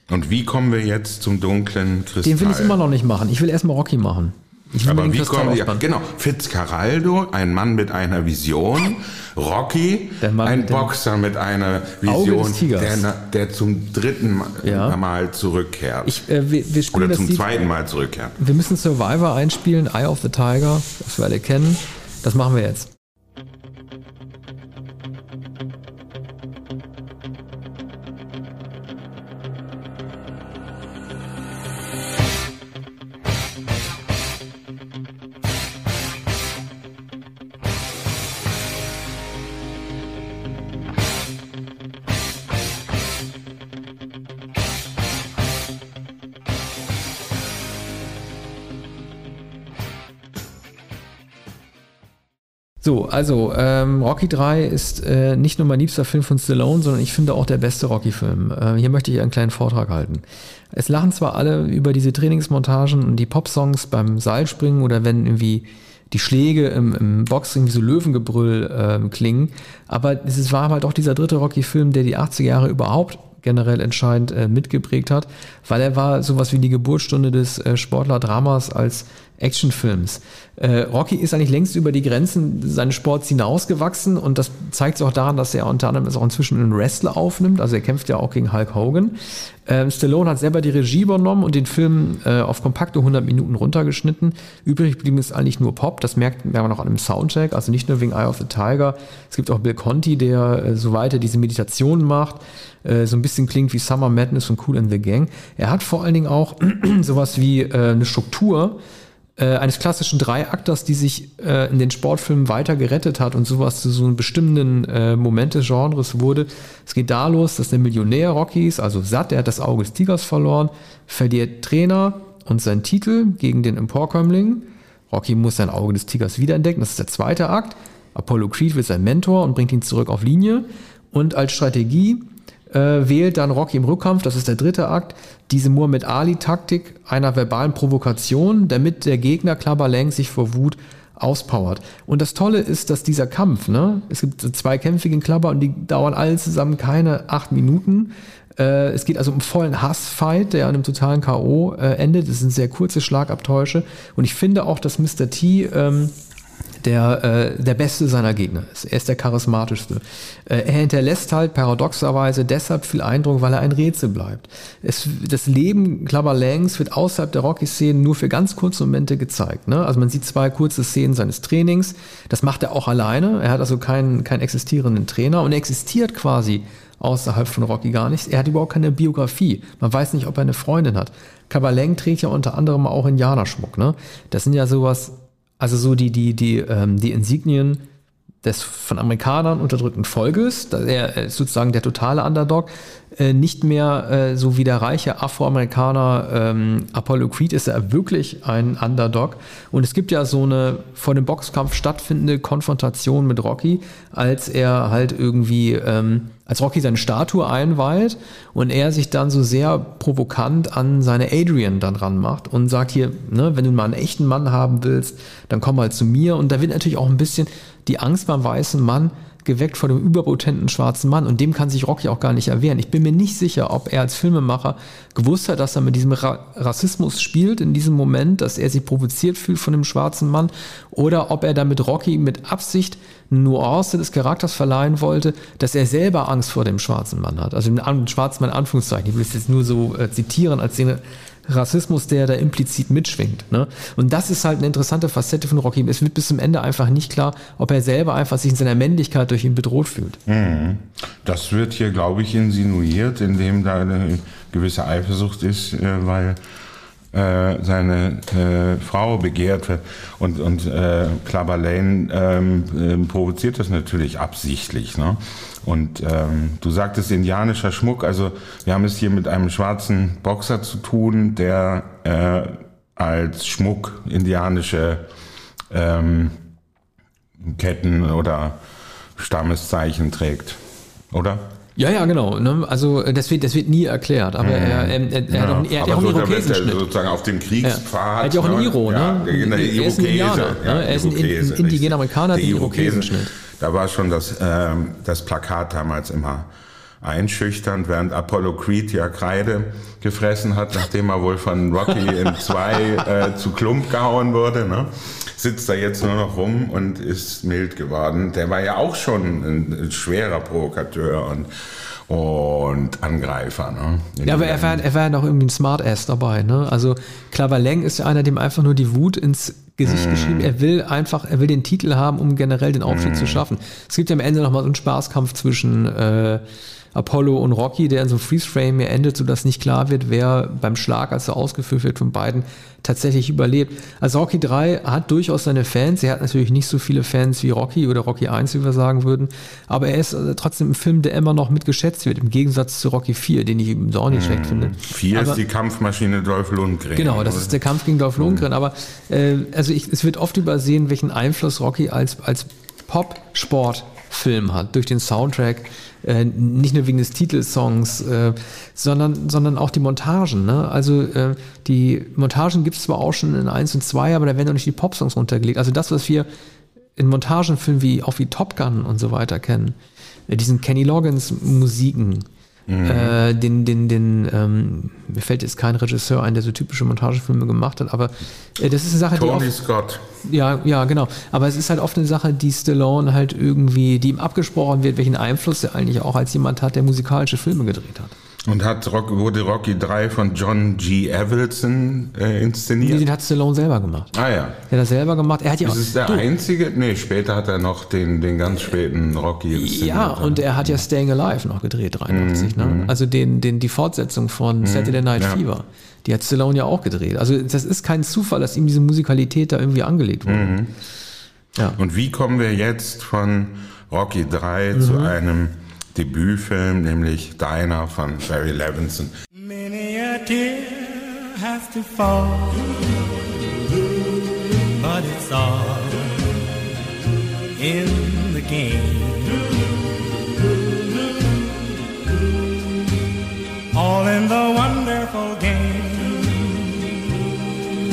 Und wie kommen wir jetzt zum dunklen Kristall? Den will ich immer noch nicht machen. Ich will erstmal Rocky machen. Ich Aber wie kommen die? Genau, Fitzcarraldo, ein Mann mit einer Vision. Rocky, ein Boxer mit einer Vision, der, der, zum dritten Mal, ja. Mal zurückkehrt. Ich, äh, wir, wir Oder zum zweiten Mal zurückkehrt. Wir müssen Survivor einspielen, Eye of the Tiger, das wir alle kennen. Das machen wir jetzt. So, also ähm, Rocky 3 ist äh, nicht nur mein liebster Film von Stallone, sondern ich finde auch der beste Rocky-Film. Äh, hier möchte ich einen kleinen Vortrag halten. Es lachen zwar alle über diese Trainingsmontagen und die Popsongs beim Seilspringen oder wenn irgendwie die Schläge im, im Boxring wie so Löwengebrüll äh, klingen, aber es war halt auch dieser dritte Rocky-Film, der die 80er Jahre überhaupt generell entscheidend äh, mitgeprägt hat, weil er war sowas wie die Geburtsstunde des äh, Sportler-Dramas als Actionfilms. Äh, Rocky ist eigentlich längst über die Grenzen seines Sports hinausgewachsen und das zeigt sich auch daran, dass er unter anderem auch inzwischen einen Wrestler aufnimmt. Also er kämpft ja auch gegen Hulk Hogan. Ähm, Stallone hat selber die Regie übernommen und den Film äh, auf kompakte 100 Minuten runtergeschnitten. Übrig geblieben ist eigentlich nur Pop. Das merkt, man auch an dem Soundtrack. Also nicht nur wegen Eye of the Tiger. Es gibt auch Bill Conti, der äh, so weiter diese Meditation macht äh, so ein bisschen klingt wie Summer Madness und Cool in the Gang. Er hat vor allen Dingen auch [clears throat] sowas wie äh, eine Struktur, äh, eines klassischen Dreiakters, die sich äh, in den Sportfilmen weiter gerettet hat und sowas zu so einem bestimmten äh, Moment des Genres wurde. Es geht da los, dass der Millionär Rockies, also satt, der hat das Auge des Tigers verloren, verliert Trainer und seinen Titel gegen den Emporkömmling. Rocky muss sein Auge des Tigers wiederentdecken, das ist der zweite Akt. Apollo Creed wird sein Mentor und bringt ihn zurück auf Linie. Und als Strategie äh, wählt dann Rocky im Rückkampf, das ist der dritte Akt, diese Muhammad Ali-Taktik einer verbalen Provokation, damit der Gegner Klabberlang sich vor Wut auspowert. Und das Tolle ist, dass dieser Kampf, ne, es gibt zwei Kämpfe gegen Klabber und die dauern alle zusammen keine acht Minuten. Äh, es geht also um vollen Hassfight, der an einem totalen K.O. Äh, endet. Das sind sehr kurze Schlagabtäusche. Und ich finde auch, dass Mr. T ähm, der, äh, der beste seiner Gegner ist. Er ist der charismatischste. Äh, er hinterlässt halt paradoxerweise deshalb viel Eindruck, weil er ein Rätsel bleibt. Es, das Leben Clubber Langs wird außerhalb der Rocky-Szenen nur für ganz kurze Momente gezeigt. Ne? Also man sieht zwei kurze Szenen seines Trainings. Das macht er auch alleine. Er hat also keinen, keinen existierenden Trainer und er existiert quasi außerhalb von Rocky gar nichts. Er hat überhaupt keine Biografie. Man weiß nicht, ob er eine Freundin hat. Kabaleng trägt ja unter anderem auch Indianerschmuck. Ne? Das sind ja sowas also so die, die, die, ähm, die Insignien des von Amerikanern unterdrückten Volkes, er ist sozusagen der totale Underdog, äh, nicht mehr äh, so wie der reiche Afroamerikaner ähm, Apollo Creed ist er wirklich ein Underdog. Und es gibt ja so eine vor dem Boxkampf stattfindende Konfrontation mit Rocky, als er halt irgendwie ähm, als Rocky seine Statue einweiht und er sich dann so sehr provokant an seine Adrian dann ranmacht und sagt hier, ne, wenn du mal einen echten Mann haben willst, dann komm mal zu mir. Und da wird natürlich auch ein bisschen die Angst beim weißen Mann geweckt vor dem überpotenten schwarzen Mann und dem kann sich Rocky auch gar nicht erwehren. Ich bin mir nicht sicher, ob er als Filmemacher gewusst hat, dass er mit diesem Ra Rassismus spielt in diesem Moment, dass er sich provoziert fühlt von dem schwarzen Mann oder ob er damit Rocky mit Absicht Nuance des Charakters verleihen wollte, dass er selber Angst vor dem schwarzen Mann hat. Also den schwarzen Mann in Anführungszeichen. Ich will es jetzt nur so äh, zitieren als den Rassismus, der da implizit mitschwingt. Ne? Und das ist halt eine interessante Facette von Rocky. Es wird bis zum Ende einfach nicht klar, ob er selber einfach sich in seiner Männlichkeit durch ihn bedroht fühlt. Mhm. Das wird hier, glaube ich, insinuiert, indem da eine gewisse Eifersucht ist, äh, weil äh, seine äh, Frau begehrt wird. Und, und äh, Clubber Lane ähm, äh, provoziert das natürlich absichtlich. Ne? Und ähm, du sagtest indianischer Schmuck, also wir haben es hier mit einem schwarzen Boxer zu tun, der äh, als Schmuck indianische ähm, Ketten oder Stammeszeichen trägt, oder? Ja, ja, genau. Ne? Also äh, das wird, das wird nie erklärt. Aber er, er, er, er ja, hat auch, er, hat auch einen Irokesenschnitt. sozusagen auf dem Kriegspfad. Er hat ja auch einen ne? Iro, ne? Ja, er ist ein Indianer. Ja, ne? Er ist ein indigener Amerikaner, der Irokesenschnitt. Da war schon das, ähm, das Plakat damals immer einschüchternd, während Apollo Creed ja Kreide gefressen hat, nachdem er wohl von Rocky in zwei äh, zu Klump gehauen wurde. Ne? Sitzt da jetzt nur noch rum und ist mild geworden. Der war ja auch schon ein, ein schwerer Provokateur und und Angreifer. Ne? Ja, aber er war, er war ja noch irgendwie ein Smartass dabei. Ne? Also Clever Lang ist ja einer, dem einfach nur die Wut ins Gesicht mm. geschrieben. Er will einfach, er will den Titel haben, um generell den Aufstieg mm. zu schaffen. Es gibt ja am Ende nochmal so einen Spaßkampf zwischen äh, Apollo und Rocky, der in so einem Freeze-Frame mir endet, sodass nicht klar wird, wer beim Schlag, als er ausgeführt wird von beiden, tatsächlich überlebt. Also Rocky 3 hat durchaus seine Fans. Er hat natürlich nicht so viele Fans wie Rocky oder Rocky 1, wie wir sagen würden. Aber er ist äh, trotzdem ein Film, der immer noch mitgeschätzt wird, im Gegensatz zu Rocky 4, den ich eben auch nicht schlecht finde. 4 aber, ist die Kampfmaschine Dolph Lundgren. Genau, das ist der Kampf gegen Dolph Lundgren. Aber äh, also ich, es wird oft übersehen, welchen Einfluss Rocky als, als Pop-Sport-Film hat durch den Soundtrack äh, nicht nur wegen des Titelsongs, äh, sondern, sondern auch die Montagen. Ne? Also äh, die Montagen gibt es zwar auch schon in 1 und 2, aber da werden auch nicht die Popsongs runtergelegt. Also das, was wir in Montagenfilmen wie auch wie Top Gun und so weiter kennen, äh, diesen Kenny Loggins Musiken, Mhm. Äh, den, den, den, ähm, mir fällt jetzt kein Regisseur ein, der so typische Montagefilme gemacht hat, aber äh, das ist eine Sache, Tony die. Tony Scott. Ja, ja, genau. Aber es ist halt oft eine Sache, die Stallone halt irgendwie, die ihm abgesprochen wird, welchen Einfluss er eigentlich auch als jemand hat, der musikalische Filme gedreht hat. Und hat Rock, wurde Rocky 3 von John G. Evelson äh, inszeniert? Nee, den hat Stallone selber gemacht. Ah ja. Der hat das selber gemacht. Er hat ja ist es der du, einzige? Nee, später hat er noch den, den ganz späten Rocky inszeniert. Ja, und er hat ja Staying Alive noch gedreht, 83. Mm, ne? Mm. Also den, den, die Fortsetzung von mm, Saturday Night ja. Fever. Die hat Stallone ja auch gedreht. Also das ist kein Zufall, dass ihm diese Musikalität da irgendwie angelegt wurde. -hmm. Ja. Und wie kommen wir jetzt von Rocky 3 mhm. zu einem Debütfilm, nämlich Dinah von Barry Levinson. Many a tear has to fall, but it's all in the game. All in the wonderful game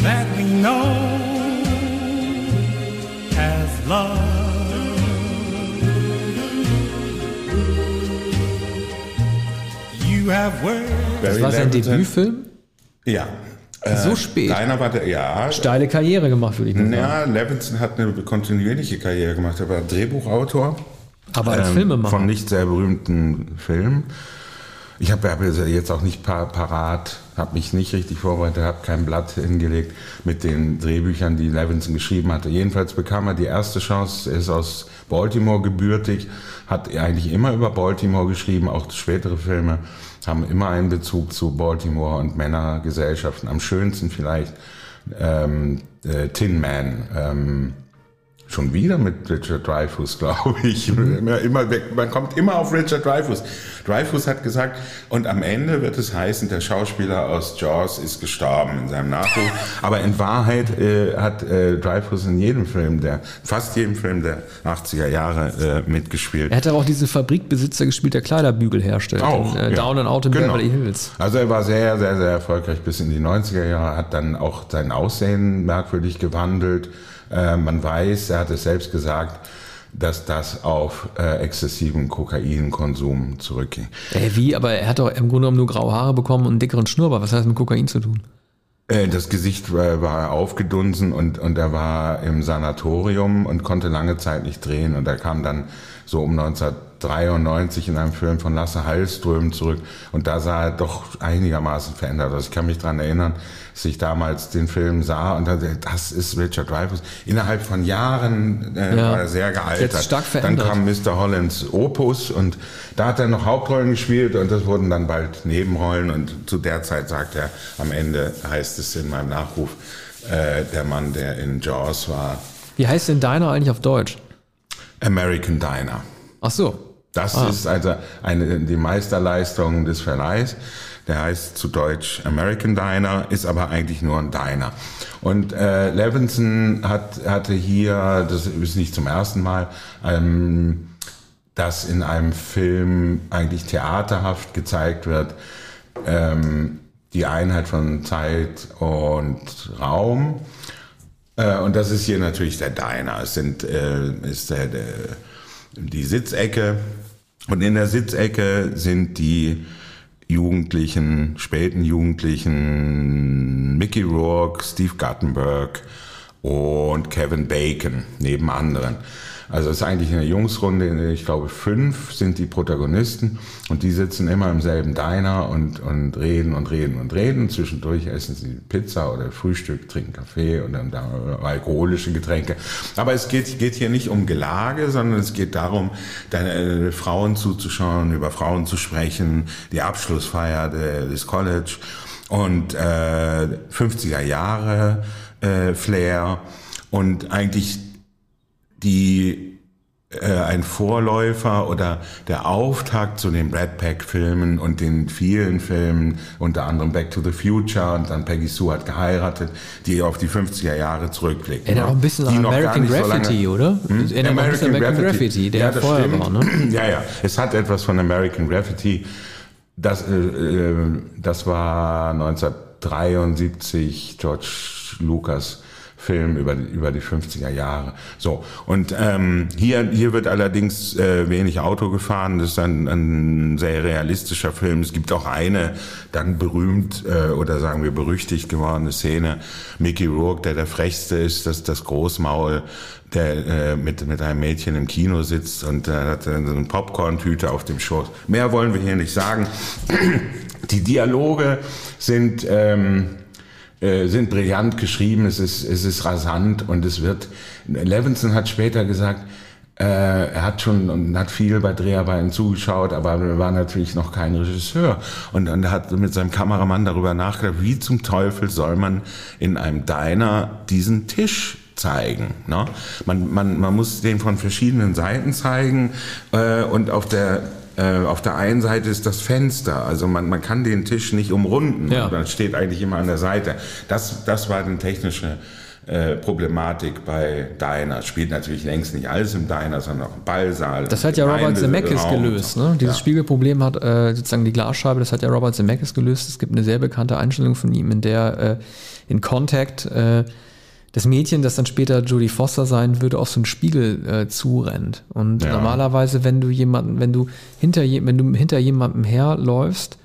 that we know as love. Das war sein Debütfilm? Ja. so spät. Deiner war der, ja. Steile Karriere gemacht, würde ich mal sagen. Ja, Levinson hat eine kontinuierliche Karriere gemacht. Er war Drehbuchautor. Aber als ähm, Filmemacher. Von nicht sehr berühmten Filmen. Ich habe hab jetzt auch nicht par parat, habe mich nicht richtig vorbereitet, habe kein Blatt hingelegt mit den Drehbüchern, die Levinson geschrieben hatte. Jedenfalls bekam er die erste Chance, er ist aus Baltimore gebürtig, hat eigentlich immer über Baltimore geschrieben, auch spätere Filme haben immer einen Bezug zu Baltimore und Männergesellschaften. Am schönsten vielleicht ähm, äh, Tin Man. Ähm, Schon wieder mit Richard Dreyfuss, glaube ich. Immer, immer weg. Man kommt immer auf Richard Dreyfuss. Dreyfuss hat gesagt, und am Ende wird es heißen, der Schauspieler aus Jaws ist gestorben in seinem Nachruf. [laughs] Aber in Wahrheit äh, hat äh, Dreyfuss in jedem Film, der fast jedem Film der 80er Jahre äh, mitgespielt. Er hat auch diese Fabrikbesitzer gespielt, der Kleiderbügel herstellt. Auch, in, äh, ja. Down and Out in Genau. Beverly Hills. Also er war sehr, sehr, sehr erfolgreich bis in die 90er Jahre, hat dann auch sein Aussehen merkwürdig gewandelt. Äh, man weiß, er hat es selbst gesagt, dass das auf äh, exzessiven Kokainkonsum zurückging. Ey, wie? Aber er hat doch im Grunde genommen nur graue Haare bekommen und einen dickeren Schnurrbart. Was hat das mit Kokain zu tun? Äh, Das Gesicht war, war aufgedunsen und, und er war im Sanatorium und konnte lange Zeit nicht drehen. Und er kam dann so um 1993 in einem Film von Lasse Hallström zurück. Und da sah er doch einigermaßen verändert aus. Ich kann mich dran erinnern, dass ich damals den Film sah und dachte, das ist Richard Dreyfuss. Innerhalb von Jahren äh, Ja. war er sehr gealtert. Jetzt stark dann verändert. kam Mr. Hollands Opus und da hat er noch Hauptrollen gespielt und das wurden dann bald Nebenrollen und zu der Zeit sagt er, am Ende heißt es in meinem Nachruf, äh, der Mann, der in Jaws war, Wie heißt denn Diner eigentlich auf Deutsch? American Diner. Ach so. Das Ah. ist also eine, die Meisterleistung des Verleihs. Der heißt zu Deutsch American Diner, ist aber eigentlich nur ein Diner. Und äh, Levinson hat, hatte hier, das ist nicht zum ersten Mal, ähm, dass in einem Film eigentlich theaterhaft gezeigt wird, ähm, die Einheit von Zeit und Raum. Äh, und das ist hier natürlich der Diner. Es sind, äh, ist der, der, die Sitzecke. Und in der Sitzecke sind die Jugendlichen, späten Jugendlichen, Mickey Rourke, Steve Guttenberg und Kevin Bacon neben anderen. Also es ist eigentlich eine Jungsrunde, ich glaube fünf sind die Protagonisten und die sitzen immer im selben Diner und, und reden und reden und reden. Zwischendurch essen sie Pizza oder Frühstück, trinken Kaffee und dann da alkoholische Getränke. Aber es geht, geht hier nicht um Gelage, sondern es geht darum, deine äh, Frauen zuzuschauen, über Frauen zu sprechen, die Abschlussfeier de, des College und äh, 50er Jahre äh, Flair und eigentlich die äh, ein Vorläufer oder der Auftakt zu den Brad Pack-Filmen und den vielen Filmen, unter anderem Back to the Future und dann Peggy Sue hat geheiratet, die auf die 50er Jahre zurückblicken. Erinnert auch ein bisschen Die an American so Graffiti, lange- oder? Hm? Erinnert auch ein bisschen an American Graffiti, der ja, vorher war, ne? [clears throat] Ja, ja. Es hat etwas von American Graffiti. Das, äh, äh, das war 1973 George Lucas Film über, die- über die 50er Jahre. So, und ähm, hier, hier wird allerdings äh, wenig Auto gefahren. Das ist ein, ein sehr realistischer Film. Es gibt auch eine dann berühmt äh, oder sagen wir berüchtigt gewordene Szene. Mickey Rourke, der der frechste ist, das, das Großmaul, der äh, mit, mit einem Mädchen im Kino sitzt und äh, hat so eine Popcorn-Tüte auf dem Schoß. Mehr wollen wir hier nicht sagen. Die Dialoge sind... Ähm, äh, sind brillant geschrieben, es ist, es ist rasant und es wird, Levinson hat später gesagt, äh, er hat schon und hat viel bei Dreharbeiten zugeschaut, aber er war natürlich noch kein Regisseur. Und dann hat mit seinem Kameramann darüber nachgedacht, wie zum Teufel soll man in einem Diner diesen Tisch zeigen. Ne? Man, man, man muss den von verschiedenen Seiten zeigen äh, und auf der äh, auf der einen Seite ist das Fenster, also man, man kann den Tisch nicht umrunden. Ja. Man steht eigentlich immer an der Seite. Das, das war eine technische äh, Problematik bei Diner. Spielt natürlich längst nicht alles im Diner, sondern auch im Ballsaal. Das hat ja Robert Zemeckis gelöst. Ne? Dieses Ja. Spiegelproblem hat äh, sozusagen die Glasscheibe, das hat ja Robert Zemeckis gelöst. Es gibt eine sehr bekannte Einstellung von ihm, in der äh, in Contact äh, das Mädchen, das dann später Jodie Foster sein würde, auf so einen Spiegel äh, zurennt. Und Ja. normalerweise, wenn du jemanden, wenn du hinter, je, wenn du hinter jemandem herläufst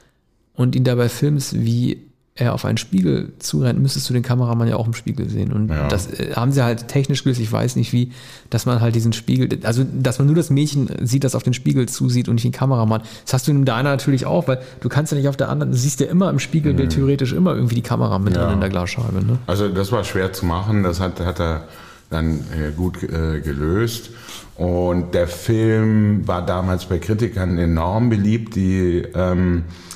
und ihn dabei filmst, wie er auf einen Spiegel zurennt, müsstest du den Kameramann ja auch im Spiegel sehen. Und Ja. das äh, haben sie halt technisch gelöst, ich weiß nicht wie, dass man halt diesen Spiegel, also dass man nur das Mädchen sieht, das auf den Spiegel zusieht und nicht den Kameramann. Das hast du in deiner natürlich auch, weil du kannst ja nicht auf der anderen, du siehst ja immer im Spiegelbild theoretisch immer irgendwie die Kamera mit Mhm. Ja. drin in der Glasscheibe. Ne? Also das war schwer zu machen, das hat, hat er dann äh, gut äh, gelöst. Und der Film war damals bei Kritikern enorm beliebt, die ähm, äh,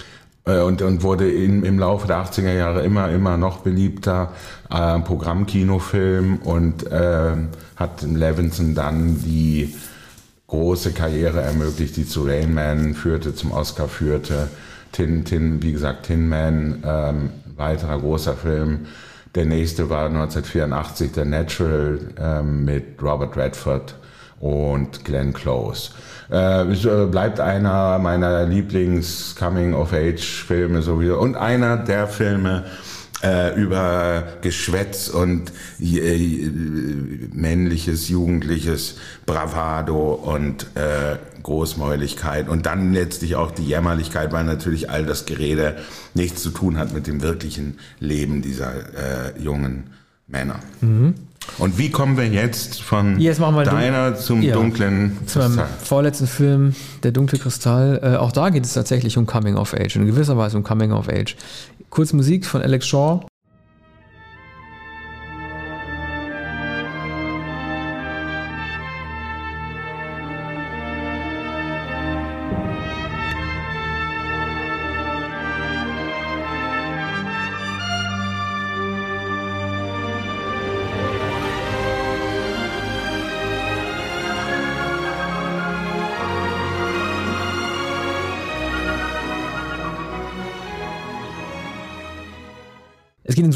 und, und wurde in, im Laufe der 80er Jahre immer, immer noch beliebter. Äh, Programmkinofilm und äh, hat Levinson dann die große Karriere ermöglicht, die zu Rain Man führte, zum Oscar führte. Tin, Tin, wie gesagt, Tin Man, ähm, weiterer großer Film. Der nächste war 1984 The Natural ähm, mit Robert Redford und Glenn Close. Äh, äh, bleibt einer meiner Lieblings-Coming-of-Age-Filme sowieso und einer der Filme, äh, über Geschwätz und äh, männliches, jugendliches Bravado und äh, Großmäuligkeit und dann letztlich auch die Jämmerlichkeit, weil natürlich all das Gerede nichts zu tun hat mit dem wirklichen Leben dieser äh, jungen Männer. Und wie kommen wir jetzt von Jetzt deiner zum Ja. dunklen Kristall? vorletzten Film, Der dunkle Kristall, äh, auch da geht es tatsächlich um Coming of Age, in gewisser Weise um Coming of Age. Kurz Musik von Alex Shaw.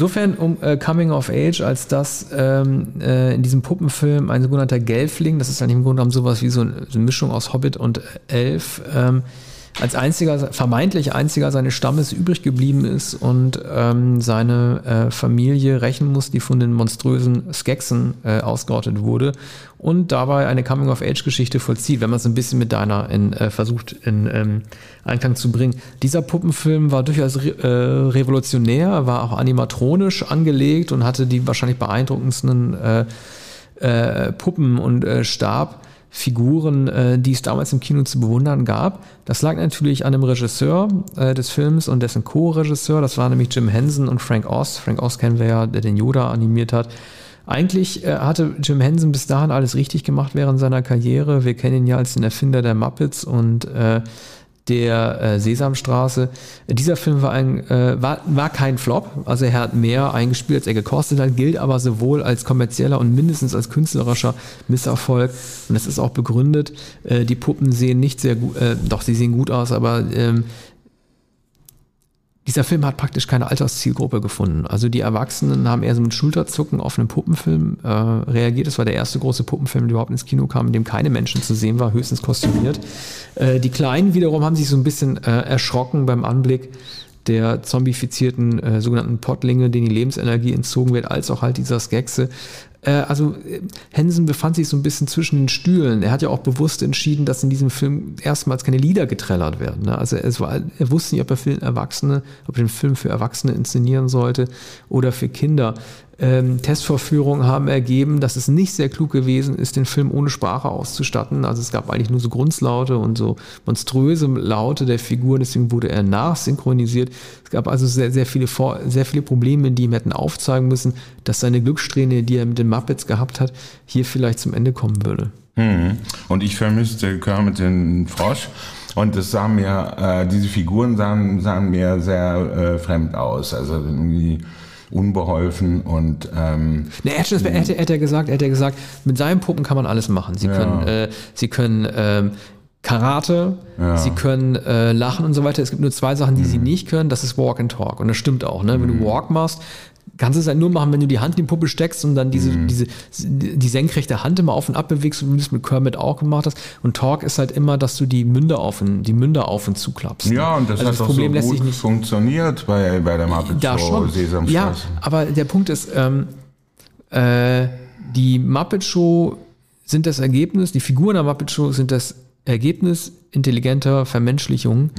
Insofern um äh, Coming of Age, als dass ähm, äh, in diesem Puppenfilm ein sogenannter Gelfling, das ist ja im Grunde genommen sowas wie so eine Mischung aus Hobbit und Elf, ähm, als einziger, vermeintlich einziger seines Stammes übrig geblieben ist und ähm, seine äh, Familie rächen muss, die von den monströsen Skeksen äh, ausgerottet wurde und dabei eine Coming-of-Age-Geschichte vollzieht, wenn man es ein bisschen mit deiner in, äh, versucht in ähm, Einklang zu bringen. Dieser Puppenfilm war durchaus re äh, revolutionär, war auch animatronisch angelegt und hatte die wahrscheinlich beeindruckendsten äh, äh, Puppen und äh, Stabfiguren, äh, die es damals im Kino zu bewundern gab. Das lag natürlich an dem Regisseur äh, des Films und dessen Co-Regisseur. Das war nämlich Jim Henson und Frank Oz. Frank Oz kennen wir ja, der den Yoda animiert hat. Eigentlich äh, hatte Jim Henson bis dahin alles richtig gemacht während seiner Karriere. Wir kennen ihn ja als den Erfinder der Muppets und äh, der äh, Sesamstraße. Dieser Film war, ein, äh, war, war kein Flop, also er hat mehr eingespielt, als er gekostet hat, gilt aber sowohl als kommerzieller und mindestens als künstlerischer Misserfolg. Und das ist auch begründet. Äh, die Puppen sehen nicht sehr gut, äh, doch sie sehen gut aus, aber ähm, dieser Film hat praktisch keine Alterszielgruppe gefunden. Also die Erwachsenen haben eher so mit Schulterzucken auf einen Puppenfilm äh, reagiert. Das war der erste große Puppenfilm, der überhaupt ins Kino kam, in dem keine Menschen zu sehen war, höchstens kostümiert. Äh, die Kleinen wiederum haben sich so ein bisschen äh, erschrocken beim Anblick der zombifizierten äh, sogenannten Pottlinge, denen die Lebensenergie entzogen wird, als auch halt dieser Skekse. Äh, also äh, Henson befand sich so ein bisschen zwischen den Stühlen. Er hat ja auch bewusst entschieden, dass in diesem Film erstmals keine Lieder getrellert werden. Ne? Also es war, er wusste nicht, ob er für Erwachsene, ob er den Film für Erwachsene inszenieren sollte oder für Kinder. Ähm, Testvorführungen haben ergeben, dass es nicht sehr klug gewesen ist, den Film ohne Sprache auszustatten. Also es gab eigentlich nur so Grundslaute und so monströse Laute der Figuren, deswegen wurde er nachsynchronisiert. Es gab also sehr, sehr viele, Vor sehr viele Probleme, die ihm hätten aufzeigen müssen, dass seine Glückssträhne, die er mit den Muppets gehabt hat, hier vielleicht zum Ende kommen würde. Mhm. Und ich vermisste Kermit den Frosch. Und es sah mir, äh, diese Figuren sahen, sahen mir sehr äh, fremd aus. Also irgendwie unbeholfen und ähm, Ne, er hat, schon- er hätte, er hätte gesagt, er hätte gesagt, mit seinen Puppen kann man alles machen. Sie Ja. können, äh, sie können ähm, Karate, Ja. sie können äh, lachen und so weiter. Es gibt nur zwei Sachen, die sie nicht können. Das ist Walk and Talk. Und das stimmt auch. Ne? Wenn du Walk machst, kannst du es halt nur machen, wenn du die Hand in die Puppe steckst und dann diese, diese, die senkrechte Hand immer auf und ab bewegst, wie du es mit Kermit auch gemacht hast. Und Talk ist halt immer, dass du die Münder auf und, die Münder auf und zuklappst. ne? ja, und das Also hat doch Problem so lässt gut sich nicht funktioniert bei, bei der Muppet da Show schon. Sesamstraße. Ja, aber der Punkt ist, ähm, äh, die Muppet Show sind das Ergebnis, die Figuren der Muppet Show sind das Ergebnis intelligenter Vermenschlichung,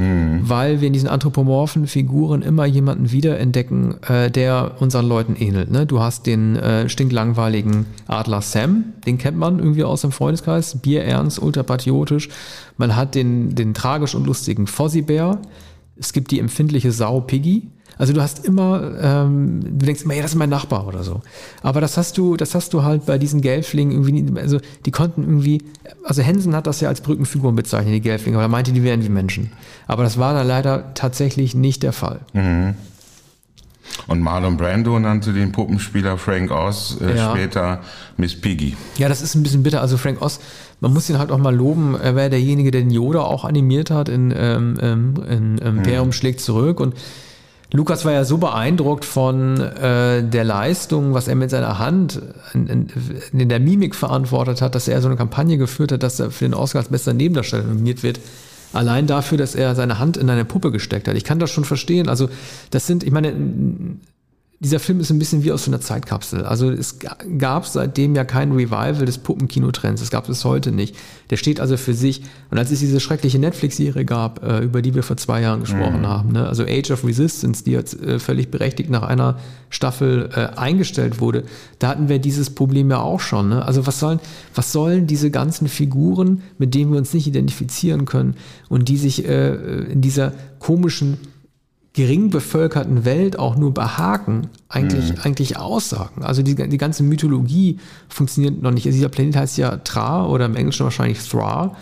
weil wir in diesen anthropomorphen Figuren immer jemanden wiederentdecken, äh, der unseren Leuten ähnelt. Ne? Du hast den äh, stinklangweiligen Adler Sam, den kennt man irgendwie aus dem Freundeskreis, bierernst, ultrapatriotisch. Man hat den, den tragisch und lustigen Fozzie-Bär. Es gibt die empfindliche Sau Piggy. Also du hast immer, ähm, du denkst immer, ja, das ist mein Nachbar oder so. Aber das hast du, das hast du halt bei diesen Gelflingen irgendwie, also die konnten irgendwie, also Hensen hat das ja als Brückenfiguren bezeichnet, die Gelflinge, aber er meinte, die wären wie Menschen. Aber das war da leider tatsächlich nicht der Fall. Und Marlon Brando nannte den Puppenspieler Frank Oz äh, Ja. später Miss Piggy. Ja, das ist ein bisschen bitter. Also Frank Oz, man muss ihn halt auch mal loben. Er war derjenige, der den Yoda auch animiert hat in, ähm, ähm, in Imperium schlägt zurück. Und Lukas war ja so beeindruckt von äh, der Leistung, was er mit seiner Hand in, in, in der Mimik verantwortet hat, dass er so eine Kampagne geführt hat, dass er für den Oscar als bester Nebendarsteller nominiert wird. Allein dafür, dass er seine Hand in eine Puppe gesteckt hat. Ich kann das schon verstehen. Also das sind, ich meine, dieser Film ist ein bisschen wie aus so einer Zeitkapsel. Also es ga- gab seitdem ja kein Revival des Puppenkinotrends. Das gab es heute nicht. Der steht also für sich. Und als es diese schreckliche Netflix-Serie gab, äh, über die wir vor zwei Jahren gesprochen haben, ne? also Age of Resistance, die jetzt äh, völlig berechtigt nach einer Staffel äh, eingestellt wurde, da hatten wir dieses Problem ja auch schon. Ne? Also was sollen, was sollen diese ganzen Figuren, mit denen wir uns nicht identifizieren können und die sich äh, in dieser komischen gering bevölkerten Welt auch nur behaken, eigentlich, eigentlich aussagen. Also die, die ganze Mythologie funktioniert noch nicht. Also dieser Planet heißt ja Tra oder im Englischen wahrscheinlich Thra.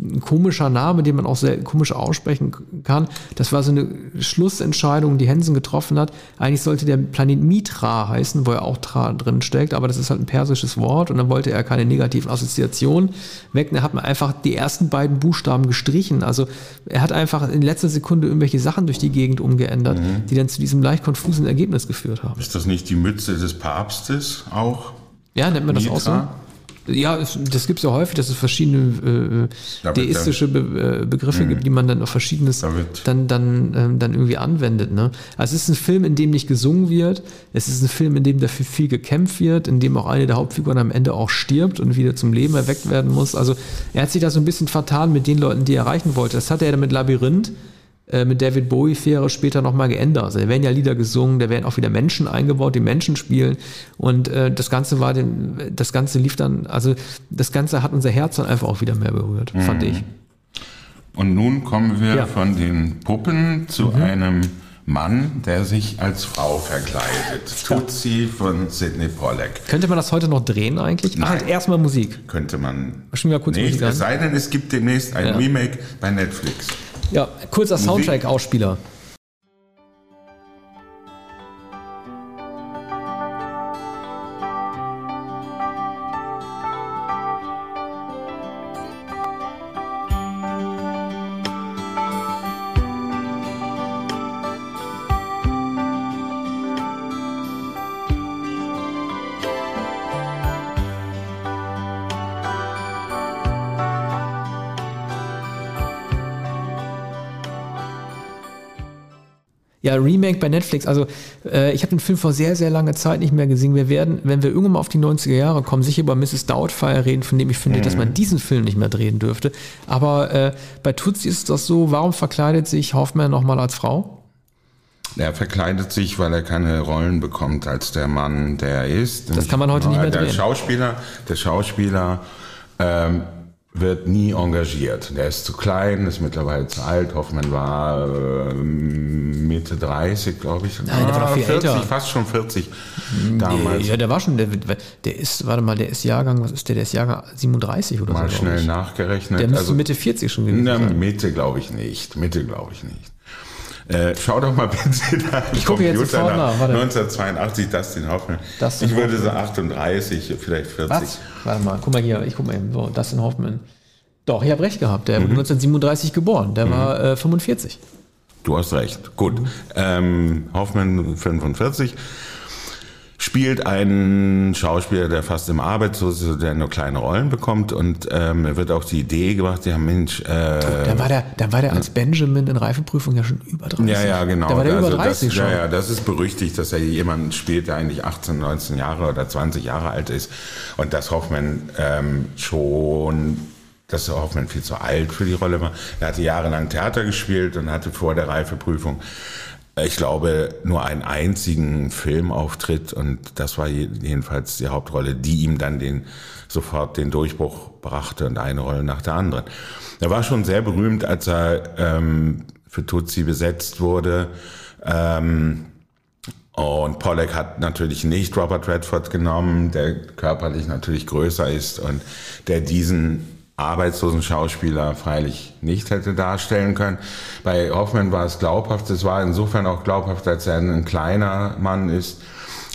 Ein komischer Name, den man auch sehr komisch aussprechen kann. Das war so eine Schlussentscheidung, die Hensen getroffen hat. Eigentlich sollte der Planet Mitra heißen, wo ja auch Tra drin steckt, aber das ist halt ein persisches Wort und dann wollte er keine negativen Assoziationen weg. Da hat man einfach die ersten beiden Buchstaben gestrichen. Also er hat einfach in letzter Sekunde irgendwelche Sachen durch die Gegend umgeändert, die dann zu diesem leicht konfusen Ergebnis geführt haben. Ist das nicht die Mütze des Papstes auch? Ja, nennt man das auch so? Ja, das gibt es ja häufig, dass es verschiedene äh, deistische Be äh, Begriffe gibt, die man dann auf verschiedenes dann, dann, ähm, dann irgendwie anwendet. Ne? Also es ist ein Film, in dem nicht gesungen wird. Es ist ein Film, in dem dafür viel gekämpft wird, in dem auch eine der Hauptfiguren am Ende auch stirbt und wieder zum Leben erweckt werden muss. Also er hat sich da so ein bisschen vertan mit den Leuten, die er erreichen wollte. Das hat er dann mit Labyrinth mit David Bowie-Fähre später nochmal geändert. Also da werden ja Lieder gesungen, da werden auch wieder Menschen eingebaut, die Menschen spielen. Und äh, das Ganze war den, das Ganze lief dann, also das Ganze hat unser Herz dann einfach auch wieder mehr berührt, fand ich. Und nun kommen wir Ja. von den Puppen zu einem Mann, der sich als Frau verkleidet. Tutsi von Sidney Pollack. Könnte man das heute noch drehen eigentlich? Ach, Nein. erstmal Musik. Könnte man Schon wieder kurz nicht, Musik an. es sei denn, es gibt demnächst ein Ja. Remake bei Netflix. Ja, kurzer Soundtrack-Ausspieler. Remake bei Netflix. Also äh, ich habe den Film vor sehr, sehr langer Zeit nicht mehr gesehen. Wir werden, wenn wir irgendwann mal auf die 90er Jahre kommen, sicher über Mrs. Doubtfire reden, von dem ich finde, dass man diesen Film nicht mehr drehen dürfte. Aber äh, bei Tutsi ist das so, warum verkleidet sich Hoffman nochmal als Frau? Er verkleidet sich, weil er keine Rollen bekommt als der Mann, der er ist. Das kann man heute nicht mehr der drehen. Schauspieler, der Schauspieler ähm, wird nie engagiert. Der ist zu klein, ist mittlerweile zu alt. Hoffmann war äh, Mitte 30, glaube ich. Nein, der war doch viel 40, älter. fast schon 40 damals. Ja, der war schon, der, der ist, warte mal, der ist Jahrgang, was ist der? Der ist Jahrgang 37 oder Mal so. glaub schnell nachgerechnet. Der müsste Also- Mitte 40 schon gewesen sein. Mitte glaube ich nicht. Mitte glaube ich nicht. Äh, schau doch mal [laughs] bitte da Ich gucke jetzt sofort nach, warte. 1982 Dustin Hoffman. Dustin ich würde so 38, vielleicht 40. Was? Warte mal, guck mal hier, ich guck mal eben. So, Dustin Hoffman. Doch, ich habe recht gehabt. Der Mhm. wurde 1937 geboren. Der war äh, 45. Du hast recht. Gut. Ähm, Hoffman 45 spielt einen Schauspieler, der fast im Arbeitslos ist, der nur kleine Rollen bekommt und ähm, er wird auch die Idee gebracht, ja Mensch, äh, Da war der, da war der als Benjamin in Reifeprüfung ja schon über 30. Ja, ja, genau. Da war der Also über 30 das, schon. Ja, ja, das ist berüchtigt, dass er jemanden spielt, der eigentlich 18, 19 Jahre oder 20 Jahre alt ist und dass Hoffmann ähm, schon dass Hoffmann viel zu alt für die Rolle war. Er hatte jahrelang Theater gespielt und hatte vor der Reifeprüfung, ich glaube, nur einen einzigen Filmauftritt und das war jedenfalls die Hauptrolle, die ihm dann den, sofort den Durchbruch brachte und eine Rolle nach der anderen. Er war schon sehr berühmt, als er ähm, für Tutsi besetzt wurde. Ähm, und Pollack hat natürlich nicht Robert Redford genommen, der körperlich natürlich größer ist und der diesen arbeitslosen Schauspieler freilich nicht hätte darstellen können. Bei Hoffmann war es glaubhaft. Es war insofern auch glaubhaft, als er ein kleiner Mann ist.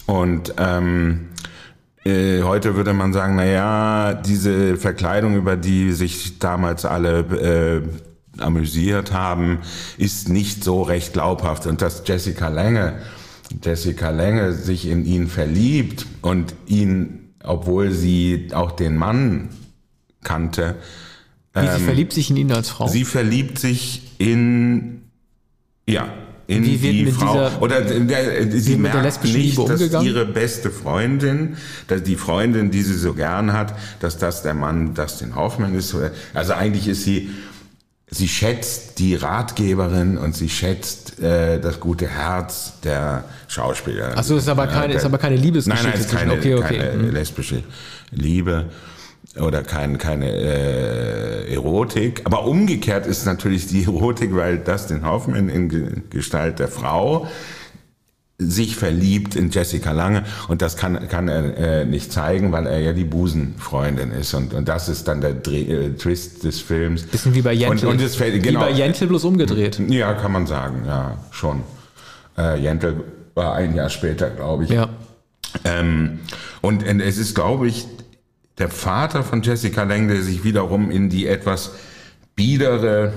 Und ähm, äh, heute würde man sagen, na ja, diese Verkleidung, über die sich damals alle äh, amüsiert haben, ist nicht so recht glaubhaft. Und dass Jessica Lange, Jessica Lange sich in ihn verliebt und ihn, obwohl sie auch den Mann kannte. Wie, sie ähm, verliebt sich in ihn als Frau? Sie verliebt sich in, ja, in Wie wird die mit Frau. Dieser, oder der, sie merkt nicht, dass ihre beste Freundin, dass die Freundin, die sie so gern hat, dass das der Mann Dustin Hoffman ist. Also eigentlich ist sie, sie schätzt die Ratgeberin und sie schätzt äh, das gute Herz der Schauspielerin. Achso, ist aber keine, äh, ist aber keine Liebesgeschichte. Nein, nein, ist keine, okay, okay. keine mhm. lesbische Liebe oder kein, keine äh, Erotik. Aber umgekehrt ist natürlich die [laughs] Erotik, weil Dustin Hoffman in Gestalt der Frau sich verliebt in Jessica Lange und das kann, kann er äh, nicht zeigen, weil er ja die Busenfreundin ist und, und das ist dann der Dreh, äh, Twist des Films. Bisschen wie bei Jentel. Und, und es fällt, genau, wie bei Jentel bloß umgedreht. Ja, kann man sagen, ja, schon. Äh, Jentel war ein Jahr später, glaube ich. Ja. Ähm, und, und es ist, glaube ich, der Vater von Jessica Lange, der sich wiederum in die etwas biedere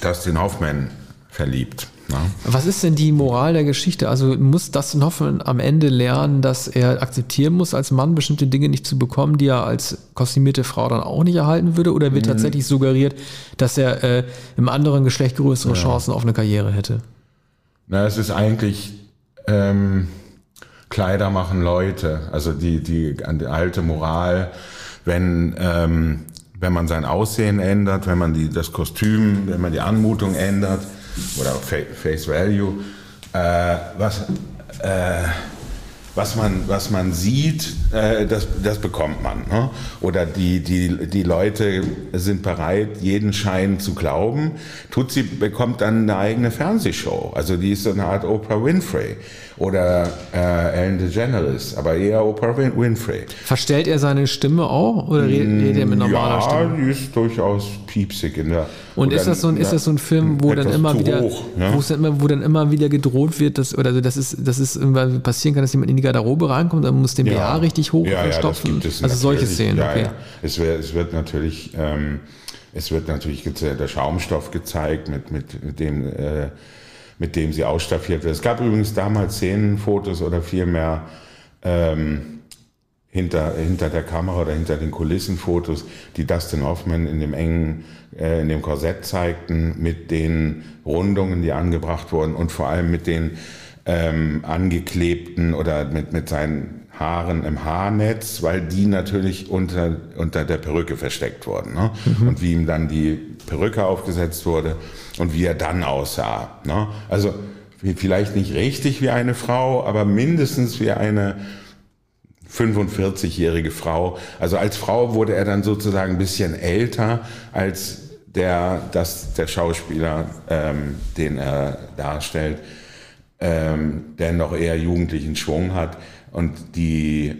Dustin Hoffman verliebt. Na? Was ist denn die Moral der Geschichte? Also muss Dustin Hoffman am Ende lernen, dass er akzeptieren muss, als Mann bestimmte Dinge nicht zu bekommen, die er als kostümierte Frau dann auch nicht erhalten würde? Oder wird mhm. tatsächlich suggeriert, dass er äh, im anderen Geschlecht größere ja. Chancen auf eine Karriere hätte? Na, es ist eigentlich ähm, Kleider machen Leute. Also die, die, die alte Moral, wenn, ähm, wenn man sein Aussehen ändert, wenn man die, das Kostüm, wenn man die Anmutung ändert oder Face Value, äh, was, äh, was man, was man sieht, äh, das, das bekommt man. Ne? Oder die, die, die Leute sind bereit, jeden Schein zu glauben. Tutsi bekommt dann eine eigene Fernsehshow. Also die ist so eine Art Oprah Winfrey oder äh, Ellen DeGeneres, aber eher Oprah Winfrey. Verstellt er seine Stimme auch oder redet er mit normaler ja, Stimme? Ja, die ist durchaus piepsig in der. Und ist das so ein, ist das so ein Film, wo dann immer wieder, hoch, ja? wo, immer, wo dann immer wieder gedroht wird, dass, oder das ist, das ist passieren kann, dass jemand in die Garderobe reinkommt, dann muss den ja. BA richtig hochstopfen. Ja, also solche Szenen. Ja, okay. ja. Es, wird, es wird natürlich, ähm, es wird natürlich der Schaumstoff gezeigt, mit, mit, mit dem äh, mit dem sie ausstaffiert wird. Es gab übrigens damals Szenenfotos oder vielmehr ähm, hinter, hinter der Kamera oder hinter den Kulissen Fotos, die Dustin Hoffman in dem engen, äh, in dem Korsett zeigten, mit den Rundungen, die angebracht wurden und vor allem mit den ähm, angeklebten oder mit, mit seinen Haaren im Haarnetz, weil die natürlich unter, unter der Perücke versteckt wurden. Ne? Mhm. Und wie ihm dann die Perücke aufgesetzt wurde und wie er dann aussah. Ne? Also vielleicht nicht richtig wie eine Frau, aber mindestens wie eine 45-jährige Frau. Also als Frau wurde er dann sozusagen ein bisschen älter als der, das, der Schauspieler, ähm, den er darstellt, ähm, der noch eher jugendlichen Schwung hat. Und die,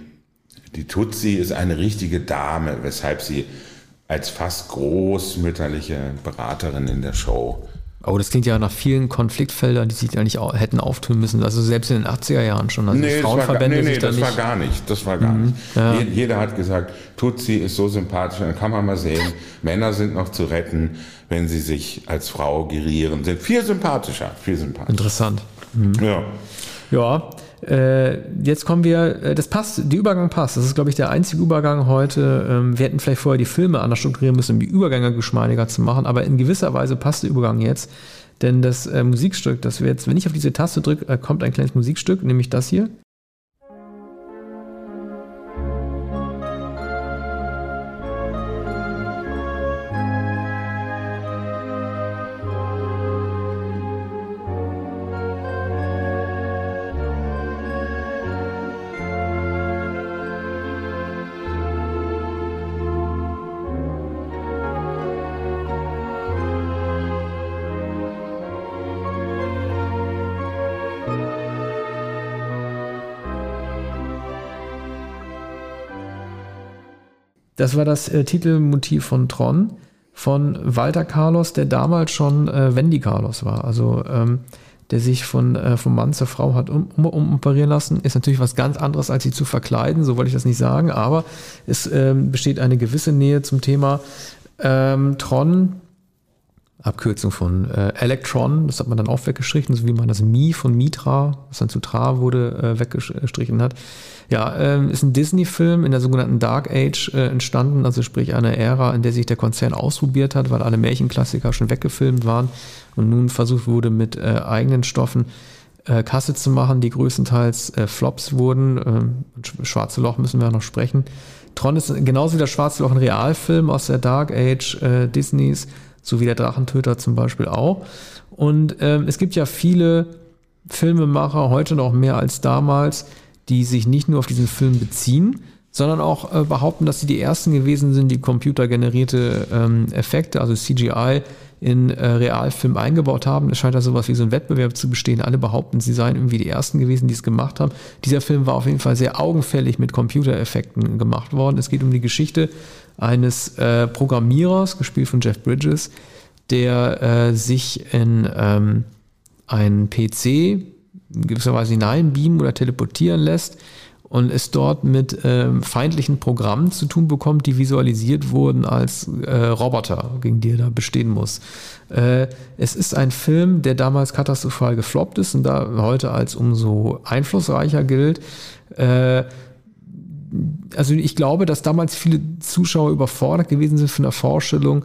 die Tutsi ist eine richtige Dame, weshalb sie als fast großmütterliche Beraterin in der Show. Oh, das klingt ja nach vielen Konfliktfeldern, die sich eigentlich hätten auftun müssen. Also selbst in den 80er Jahren schon. Also nee, Frauenverbände das war, nee, nee, das war gar nicht. Das war gar mhm, nicht. Ja. Jeder hat gesagt, Tutsi ist so sympathisch. Dann kann man mal sehen, [laughs] Männer sind noch zu retten, wenn sie sich als Frau gerieren. Sind viel sympathischer, viel sympathischer. Interessant. Mhm. Ja. Ja, äh, jetzt kommen wir, äh, das passt, die Übergang passt. Das ist, glaube ich, der einzige Übergang heute. Ähm, wir hätten vielleicht vorher die Filme anders strukturieren müssen, um die Übergänge geschmeidiger zu machen, aber in gewisser Weise passt der Übergang jetzt. Denn das äh, Musikstück, das wir jetzt, wenn ich auf diese Taste drücke, kommt ein kleines Musikstück, nämlich das hier. Das war das äh, Titelmotiv von Tron von Walter Carlos, der damals schon äh, Wendy Carlos war. Also ähm, der sich von, äh, vom Mann zur Frau hat um, um, umoperieren lassen, ist natürlich was ganz anderes, als sie zu verkleiden, so wollte ich das nicht sagen, aber es ähm, besteht eine gewisse Nähe zum Thema ähm, Tron, Abkürzung von äh, Electron, das hat man dann auch weggestrichen, so wie man das Mi von Mitra, was dann zu Tra wurde, äh, weggestrichen hat. Ja, ähm, ist ein Disney-Film in der sogenannten Dark Age äh, entstanden, also sprich eine Ära, in der sich der Konzern ausprobiert hat, weil alle Märchenklassiker schon weggefilmt waren und nun versucht wurde, mit äh, eigenen Stoffen äh, Kasse zu machen, die größtenteils äh, Flops wurden. Ähm, Schwarze Loch müssen wir noch sprechen. Tron ist genauso wie das Schwarze Loch ein Realfilm aus der Dark Age Disneys so wie der Drachentöter zum Beispiel auch. Und ähm, es gibt ja viele Filmemacher, heute noch mehr als damals, die sich nicht nur auf diesen Film beziehen, sondern auch äh, behaupten, dass sie die ersten gewesen sind, die computergenerierte ähm, Effekte, also CGI, in äh, Realfilm eingebaut haben. Es scheint da sowas wie so ein Wettbewerb zu bestehen. Alle behaupten, sie seien irgendwie die ersten gewesen, die es gemacht haben. Dieser Film war auf jeden Fall sehr augenfällig mit Computereffekten gemacht worden. Es geht um die Geschichte eines äh, Programmierers, gespielt von Jeff Bridges, der äh, sich in ähm, einen PC gewisserweise hineinbeamen oder teleportieren lässt und es dort mit ähm, feindlichen Programmen zu tun bekommt, die visualisiert wurden als äh, Roboter, gegen die er da bestehen muss. Äh, es ist ein Film, der damals katastrophal gefloppt ist und da heute als umso einflussreicher gilt. Äh, also ich glaube, dass damals viele Zuschauer überfordert gewesen sind von der Vorstellung,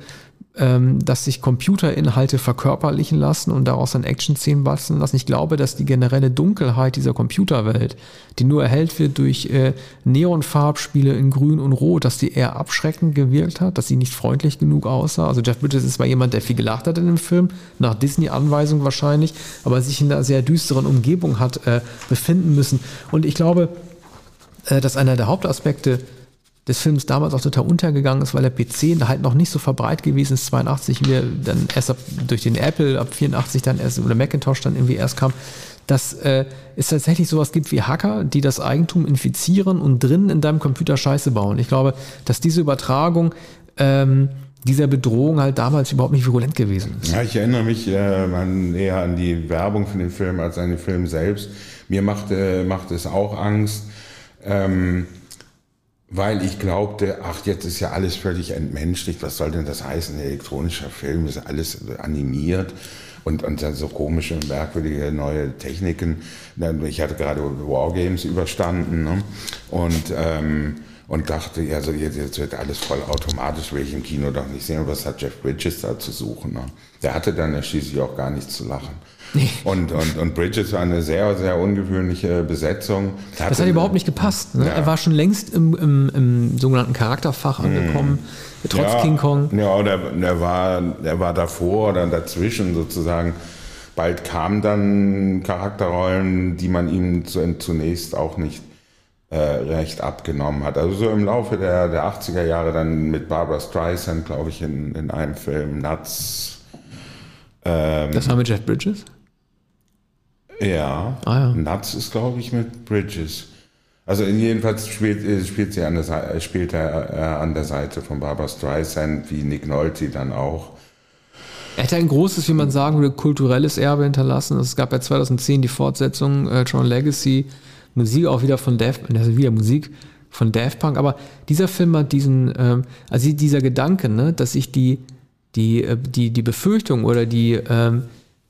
ähm, dass sich Computerinhalte verkörperlichen lassen und daraus dann Action-Szenen basteln lassen. Ich glaube, dass die generelle Dunkelheit dieser Computerwelt, die nur erhellt wird durch äh, Neonfarbspiele in Grün und Rot, dass die eher abschreckend gewirkt hat, dass sie nicht freundlich genug aussah. Also Jeff Bridges ist zwar jemand, der viel gelacht hat in dem Film, nach Disney-Anweisung wahrscheinlich, aber sich in einer sehr düsteren Umgebung hat äh, befinden müssen. Und ich glaube, dass einer der Hauptaspekte des Films damals auch total untergegangen ist, weil der PC halt noch nicht so verbreitet gewesen ist, 82, wie dann erst ab, durch den Apple ab 84 dann erst oder Macintosh dann irgendwie erst kam, dass äh, es tatsächlich sowas gibt wie Hacker, die das Eigentum infizieren und drinnen in deinem Computer Scheiße bauen. Ich glaube, dass diese Übertragung ähm, dieser Bedrohung halt damals überhaupt nicht virulent gewesen ist. Ja, ich erinnere mich äh, eher an die Werbung für den Film als an den Film selbst. Mir macht, äh, macht es auch Angst, ähm, weil ich glaubte, ach, jetzt ist ja alles völlig entmenschlicht. Was soll denn das heißen? Elektronischer Film ist alles animiert und, und dann so komische, merkwürdige neue Techniken. Ich hatte gerade Wargames überstanden ne? und, ähm, und dachte, ja, so jetzt, jetzt wird alles voll automatisch, will ich im Kino doch nicht sehen. Was hat Jeff Bridges da zu suchen? Ne? Der hatte dann ja schließlich auch gar nichts zu lachen. [laughs] Und, und, und Bridges war eine sehr, sehr ungewöhnliche Besetzung. Das hat, hat überhaupt nicht gepasst. Ne? Ja. Er war schon längst im, im, im sogenannten Charakterfach angekommen, mm. trotz ja, King Kong. Ja, der, der, war, der war davor oder dazwischen sozusagen. Bald kamen dann Charakterrollen, die man ihm zunächst auch nicht äh, recht abgenommen hat. Also so im Laufe der, der 80er Jahre dann mit Barbara Streisand, glaube ich, in, in einem Film, Nuts. Ähm, das war mit Jeff Bridges? Ja. Ah, ja. Nuts ist, glaube ich, mit Bridges. Also jedenfalls spielt, äh, spielt sie an der, Seite, spielt er äh, an der Seite von Barbara Streisand, wie Nick Nolte dann auch. Er hat ein großes, wie man sagen würde, kulturelles Erbe hinterlassen. Es gab ja 2010 die Fortsetzung äh, John Legacy, Musik auch wieder von Daft, also wieder Musik von Daft Punk. Aber dieser Film hat diesen, ähm, also dieser Gedanke, ne, dass sich die, die, äh, die, die Befürchtung oder die, ähm,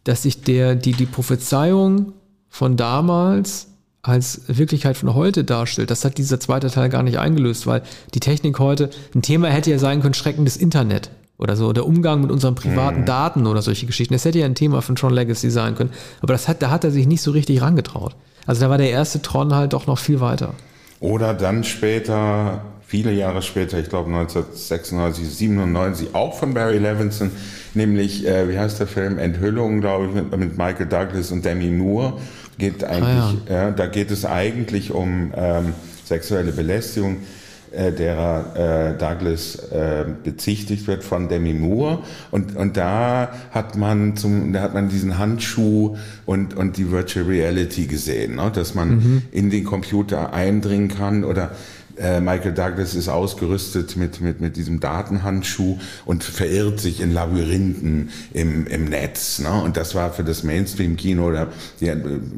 dass sich der, die, die Prophezeiung von damals als Wirklichkeit von heute darstellt. Das hat dieser zweite Teil gar nicht eingelöst, weil die Technik heute, ein Thema hätte ja sein können, schreckendes Internet oder so, der Umgang mit unseren privaten mhm. Daten oder solche Geschichten. Das hätte ja ein Thema von Tron Legacy sein können. Aber das hat, da hat er sich nicht so richtig rangetraut. Also da war der erste Tron halt doch noch viel weiter. Oder dann später viele Jahre später, ich glaube 1996, 97, auch von Barry Levinson, nämlich, äh, wie heißt der Film, Enthüllung, glaube ich, mit, mit, Michael Douglas und Demi Moore. Geht eigentlich, ah, ja. äh, da geht es eigentlich um ähm, sexuelle Belästigung äh, derer äh, Douglas äh, bezichtigt wird von Demi Moore und und da hat man zum da hat man diesen Handschuh und und die Virtual Reality gesehen, ne? dass man mhm. in den Computer eindringen kann oder äh, Michael Douglas ist ausgerüstet mit, mit, mit diesem Datenhandschuh und verirrt sich in Labyrinthen im, im Netz. Ne? Und das war für das Mainstream-Kino, ja,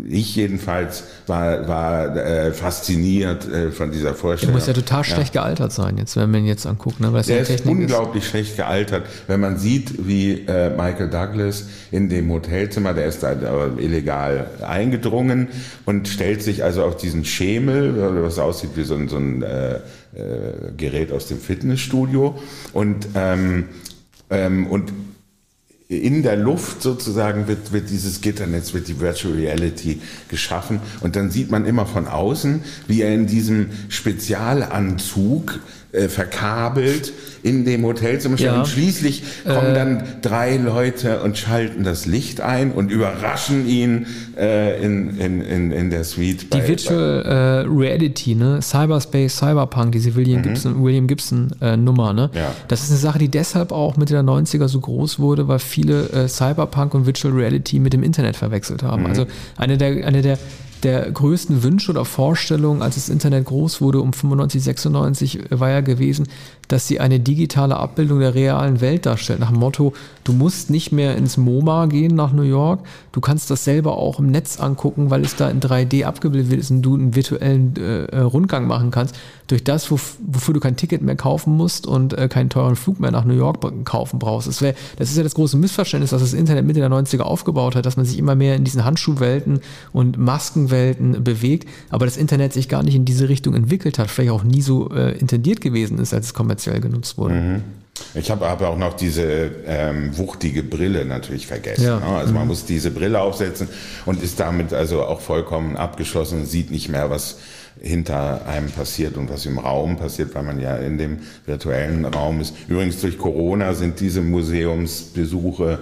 ich jedenfalls war, war äh, fasziniert äh, von dieser Vorstellung. Der muss ja total schlecht ja. gealtert sein, jetzt, wenn man ihn jetzt anguckt. Ne? Weil Der ist unglaublich ist. schlecht gealtert, wenn man sieht, wie äh, Michael Douglas in dem Hotelzimmer, der ist da illegal eingedrungen und stellt sich also auf diesen Schemel, was aussieht wie so ein, so ein äh, äh, Gerät aus dem Fitnessstudio. Und, ähm, ähm, und in der Luft sozusagen wird, wird dieses Gitternetz, wird die Virtual Reality geschaffen. Und dann sieht man immer von außen, wie er in diesem Spezialanzug äh, verkabelt in dem Hotelzimmer steht. Ja. Und schließlich kommen äh, dann drei Leute und schalten das Licht ein und überraschen ihn äh, in, in, in, in der Suite. Die bei, Virtual bei, äh, Reality, ne? Cyberspace, Cyberpunk, diese William mhm. Gibson, William Gibson äh, Nummer, ne? Ja. Das ist eine Sache, die deshalb auch Mitte der 90er so groß wurde, weil viele Cyberpunk und Virtual Reality mit dem Internet verwechselt haben. Mhm. Also eine der, eine der der größten Wünsche oder Vorstellungen, als das Internet groß wurde, um 95, 96, war ja gewesen, dass sie eine digitale Abbildung der realen Welt darstellt. Nach dem Motto, du musst nicht mehr ins MoMA gehen nach New York, du kannst das selber auch im Netz angucken, weil es da in 3D abgebildet ist und du einen virtuellen äh, äh, Rundgang machen kannst. Durch das, wof wofür du kein Ticket mehr kaufen musst und äh, keinen teuren Flug mehr nach New York kaufen brauchst. Das, wär, das ist ja das große Missverständnis, dass das Internet Mitte der 90er aufgebaut hat, dass man sich immer mehr in diesen Handschuhwelten und Maskenwelten bewegt, aber das Internet sich gar nicht in diese Richtung entwickelt hat, vielleicht auch nie so äh, intendiert gewesen ist, als es kommerziell genutzt wurde. Mhm. Ich habe aber auch noch diese ähm, wuchtige Brille natürlich vergessen. Ja. Ne? Also man mhm. muss diese Brille aufsetzen und ist damit also auch vollkommen abgeschlossen und sieht nicht mehr, was hinter einem passiert und was im Raum passiert, weil man ja in dem virtuellen Raum ist. Übrigens durch Corona sind diese Museumsbesuche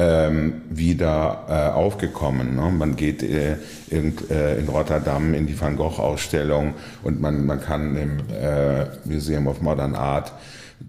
ähm, wieder äh, aufgekommen. Ne? Man geht äh, in, äh, in, Rotterdam in die Van Gogh-Ausstellung und man, man kann im äh, Museum of Modern Art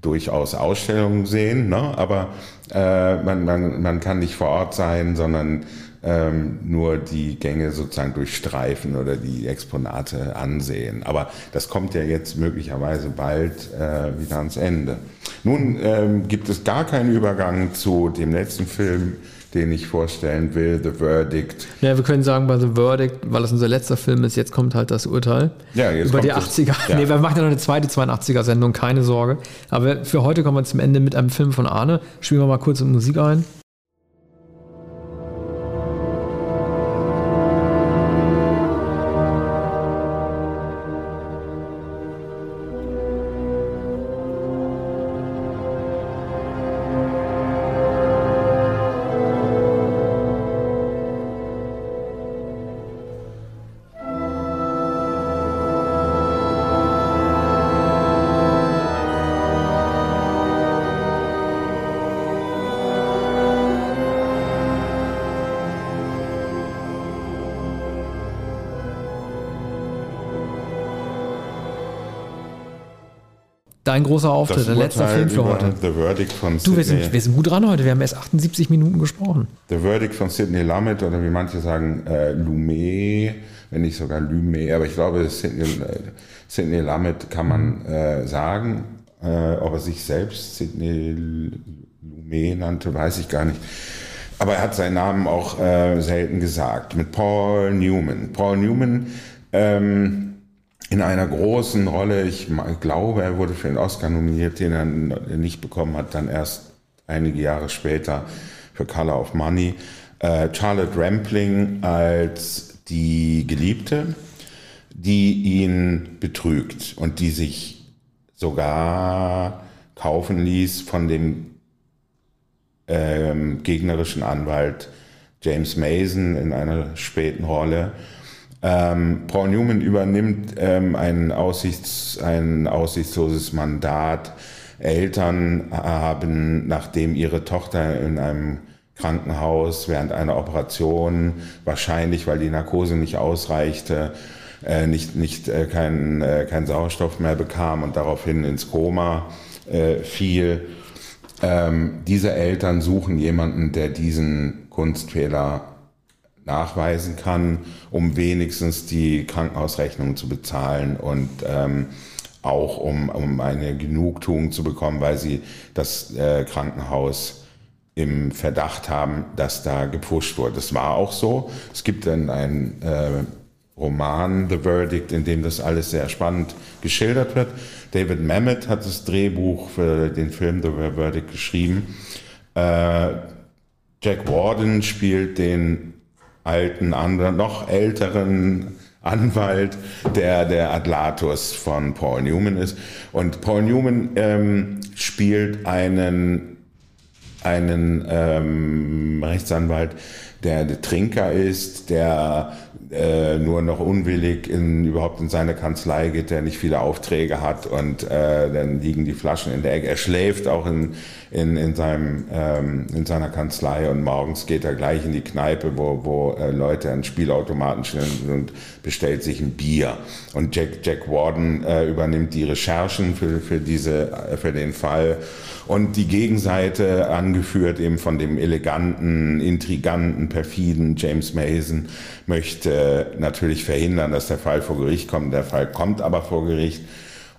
durchaus Ausstellungen sehen, ne? aber äh, man, man, man kann nicht vor Ort sein, sondern ähm, nur die Gänge sozusagen durchstreifen oder die Exponate ansehen. Aber das kommt ja jetzt möglicherweise bald äh, wieder ans Ende. Nun ähm, gibt es gar keinen Übergang zu dem letzten Film, den ich vorstellen will, The Verdict. Ja, wir können sagen bei The Verdict, weil das unser letzter Film ist, jetzt kommt halt das Urteil. Ja, jetzt Über die 80er. Das, ja. Nee, wir machen ja noch eine zweite 82er-Sendung, keine Sorge. Aber für heute kommen wir zum Ende mit einem Film von Arne. Spielen wir mal kurz in Musik ein. Dein großer Auftritt, der letzte Film für heute. The Verdict von. Du, wir sind, wir sind gut dran heute. Wir haben erst 78 Minuten gesprochen. The Verdict von Sidney Lumet oder wie manche sagen äh, Lumet, wenn nicht sogar Lumet, aber ich glaube Sidney, äh, Sidney Lumet kann man äh, sagen. Äh, ob er sich selbst Sidney Lumet nannte, weiß ich gar nicht. Aber er hat seinen Namen auch äh, selten gesagt. Mit Paul Newman. Paul Newman ähm, in einer großen Rolle. Ich glaube, er wurde für den Oscar nominiert, den er nicht bekommen hat, dann erst einige Jahre später für Color of Money. Äh, Charlotte Rampling als die Geliebte, die ihn betrügt und die sich sogar kaufen ließ von dem ähm, gegnerischen Anwalt James Mason in einer späten Rolle ähm, Paul Newman übernimmt ähm, ein, Aussichts-, ein aussichtsloses Mandat. Eltern haben, nachdem ihre Tochter in einem Krankenhaus während einer Operation, wahrscheinlich weil die Narkose nicht ausreichte, äh, nicht, nicht äh, kein, äh, kein Sauerstoff mehr bekam und daraufhin ins Koma äh, fiel. Ähm, diese Eltern suchen jemanden, der diesen Kunstfehler nachweisen kann, um wenigstens die Krankenhausrechnung zu bezahlen und ähm, auch um, um eine Genugtuung zu bekommen, weil sie das äh, Krankenhaus im Verdacht haben, dass da gepusht wurde. Das war auch so. Es gibt dann einen äh, Roman, The Verdict, in dem das alles sehr spannend geschildert wird. David Mamet hat das Drehbuch für den Film The Verdict geschrieben. Äh, Jack Warden spielt den alten, anderen, noch älteren Anwalt, der der Atlatus von Paul Newman ist. Und Paul Newman ähm, spielt einen, einen ähm, Rechtsanwalt, der, der Trinker ist, der äh, nur noch unwillig in, überhaupt in seine Kanzlei geht, der nicht viele Aufträge hat und äh, dann liegen die Flaschen in der Ecke. Er schläft auch in, in, in, seinem, ähm, in seiner Kanzlei und morgens geht er gleich in die Kneipe, wo, wo äh, Leute an Spielautomaten stehen und bestellt sich ein Bier. Und Jack, Jack Warden äh, übernimmt die Recherchen für, für, diese, äh, für den Fall und die Gegenseite, angeführt eben von dem eleganten, intriganten, perfiden James Mason, möchte natürlich verhindern, dass der Fall vor Gericht kommt. Der Fall kommt aber vor Gericht.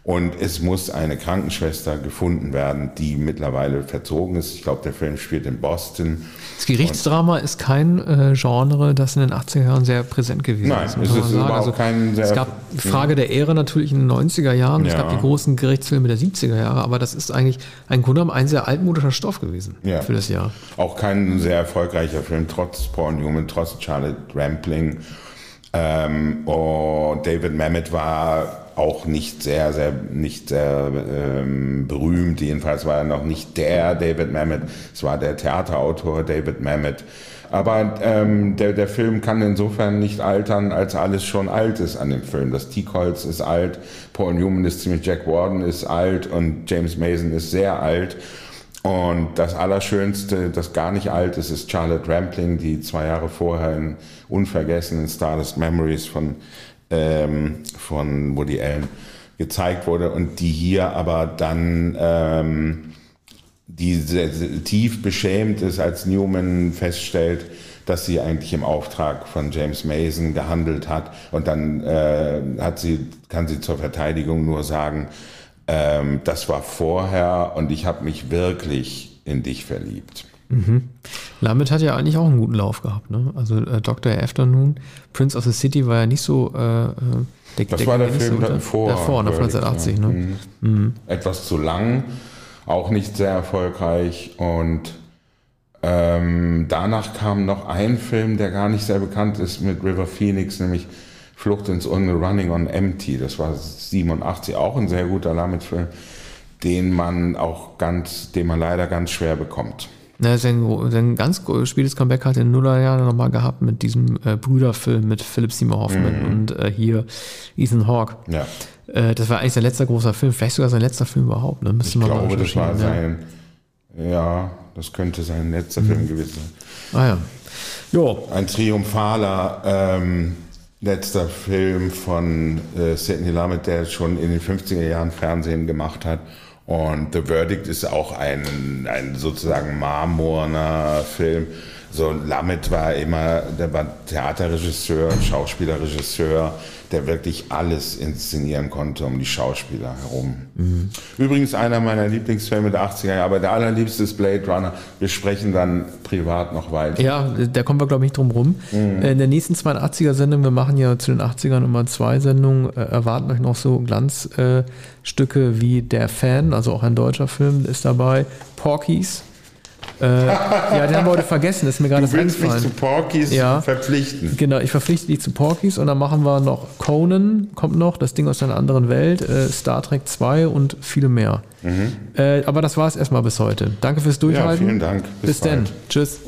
Und es muss eine Krankenschwester gefunden werden, die mittlerweile verzogen ist. Ich glaube, der Film spielt in Boston. Das Gerichtsdrama ist kein äh, Genre, das in den 80er Jahren sehr präsent gewesen Nein, ist. Nein, es ist überhaupt also, kein sehr... Es gab Frage der Ehre natürlich in den 90er Jahren. Es Ja. gab die großen Gerichtsfilme der 70er Jahre. Aber das ist eigentlich ein Grunde ein sehr altmodischer Stoff gewesen Ja. für das Jahr. Auch kein sehr erfolgreicher Film, trotz Paul Newman, trotz Charlotte Rampling. Ähm, und David Mamet war auch nicht sehr, sehr, nicht sehr ähm, berühmt. Jedenfalls war er noch nicht der David Mamet. Es war der Theaterautor David Mamet. Aber ähm, der, der Film kann insofern nicht altern, als alles schon alt ist an dem Film. Das Teakholz ist alt, Paul Newman ist ziemlich, Jack Warden ist alt und James Mason ist sehr alt. Und das Allerschönste, das gar nicht alt ist, ist Charlotte Rampling, die zwei Jahre vorher in unvergessenen Stardust Memories von, ähm, von Woody Allen gezeigt wurde und die hier aber dann ähm, die sehr, sehr tief beschämt ist, als Newman feststellt, dass sie eigentlich im Auftrag von James Mason gehandelt hat. Und dann äh, hat sie, kann sie zur Verteidigung nur sagen, ähm, das war vorher und ich habe mich wirklich in dich verliebt. Lamet hat ja eigentlich auch einen guten Lauf gehabt. Ne? Also äh, Dr. Afternoon, Prince of the City war ja nicht so. Äh, äh, der, Das war der Film davor. Davor, nach Verdict, 1980. ja. Ne? Mhm. Etwas zu lang, auch nicht sehr erfolgreich. Und ähm, danach kam noch ein Film, der gar nicht sehr bekannt ist, mit River Phoenix, nämlich Flucht ins Unge Running on Empty. Das war 87, auch ein sehr guter Lamet-Film, den man auch ganz, den man leider ganz schwer bekommt. Ja, sein, sein ganz spätes Comeback hat er in den Nullerjahren nochmal gehabt mit diesem äh, Brüderfilm mit Philip Seymour Hoffman und äh, hier Ethan Hawke. Ja, Äh, das war eigentlich sein letzter großer Film, vielleicht sogar sein letzter Film überhaupt. Ne? Müsste ich glaube, das war recherchieren, sein, ja, das könnte sein letzter Film gewesen sein. ja. Ah ja. Jo, Ein triumphaler ähm, letzter Film von äh, Sidney Lumet, der schon in den 50er Jahren Fernsehen gemacht hat. Und The Verdict ist auch ein, ein sozusagen marmorner Film. So Lumet war immer, der war Theaterregisseur, Schauspielerregisseur, der wirklich alles inszenieren konnte um die Schauspieler herum. Übrigens einer meiner Lieblingsfilme der 80er Jahre, aber der allerliebste ist Blade Runner. Wir sprechen dann privat noch weiter. Ja, da kommen wir, glaube ich, nicht drum rum. Mhm. In der nächsten 82er-Sendung, wir machen ja zu den 80ern immer zwei Sendungen, äh, erwarten euch noch so Glanzstücke äh, wie Der Fan, also auch ein deutscher Film ist dabei, Porkies. Äh, ja, den haben wir heute vergessen, ist mir gerade Du willst mich zu. Porkies Ja. verpflichten. Genau, ich verpflichte dich zu Porkies und dann machen wir noch Conan, kommt noch, das Ding aus einer anderen Welt, äh, Star Trek 2 und viele mehr. Äh, aber das war es erstmal bis heute. Danke fürs Durchhalten. Mhm. vielen Dank. Bis, Bis dann. Tschüss.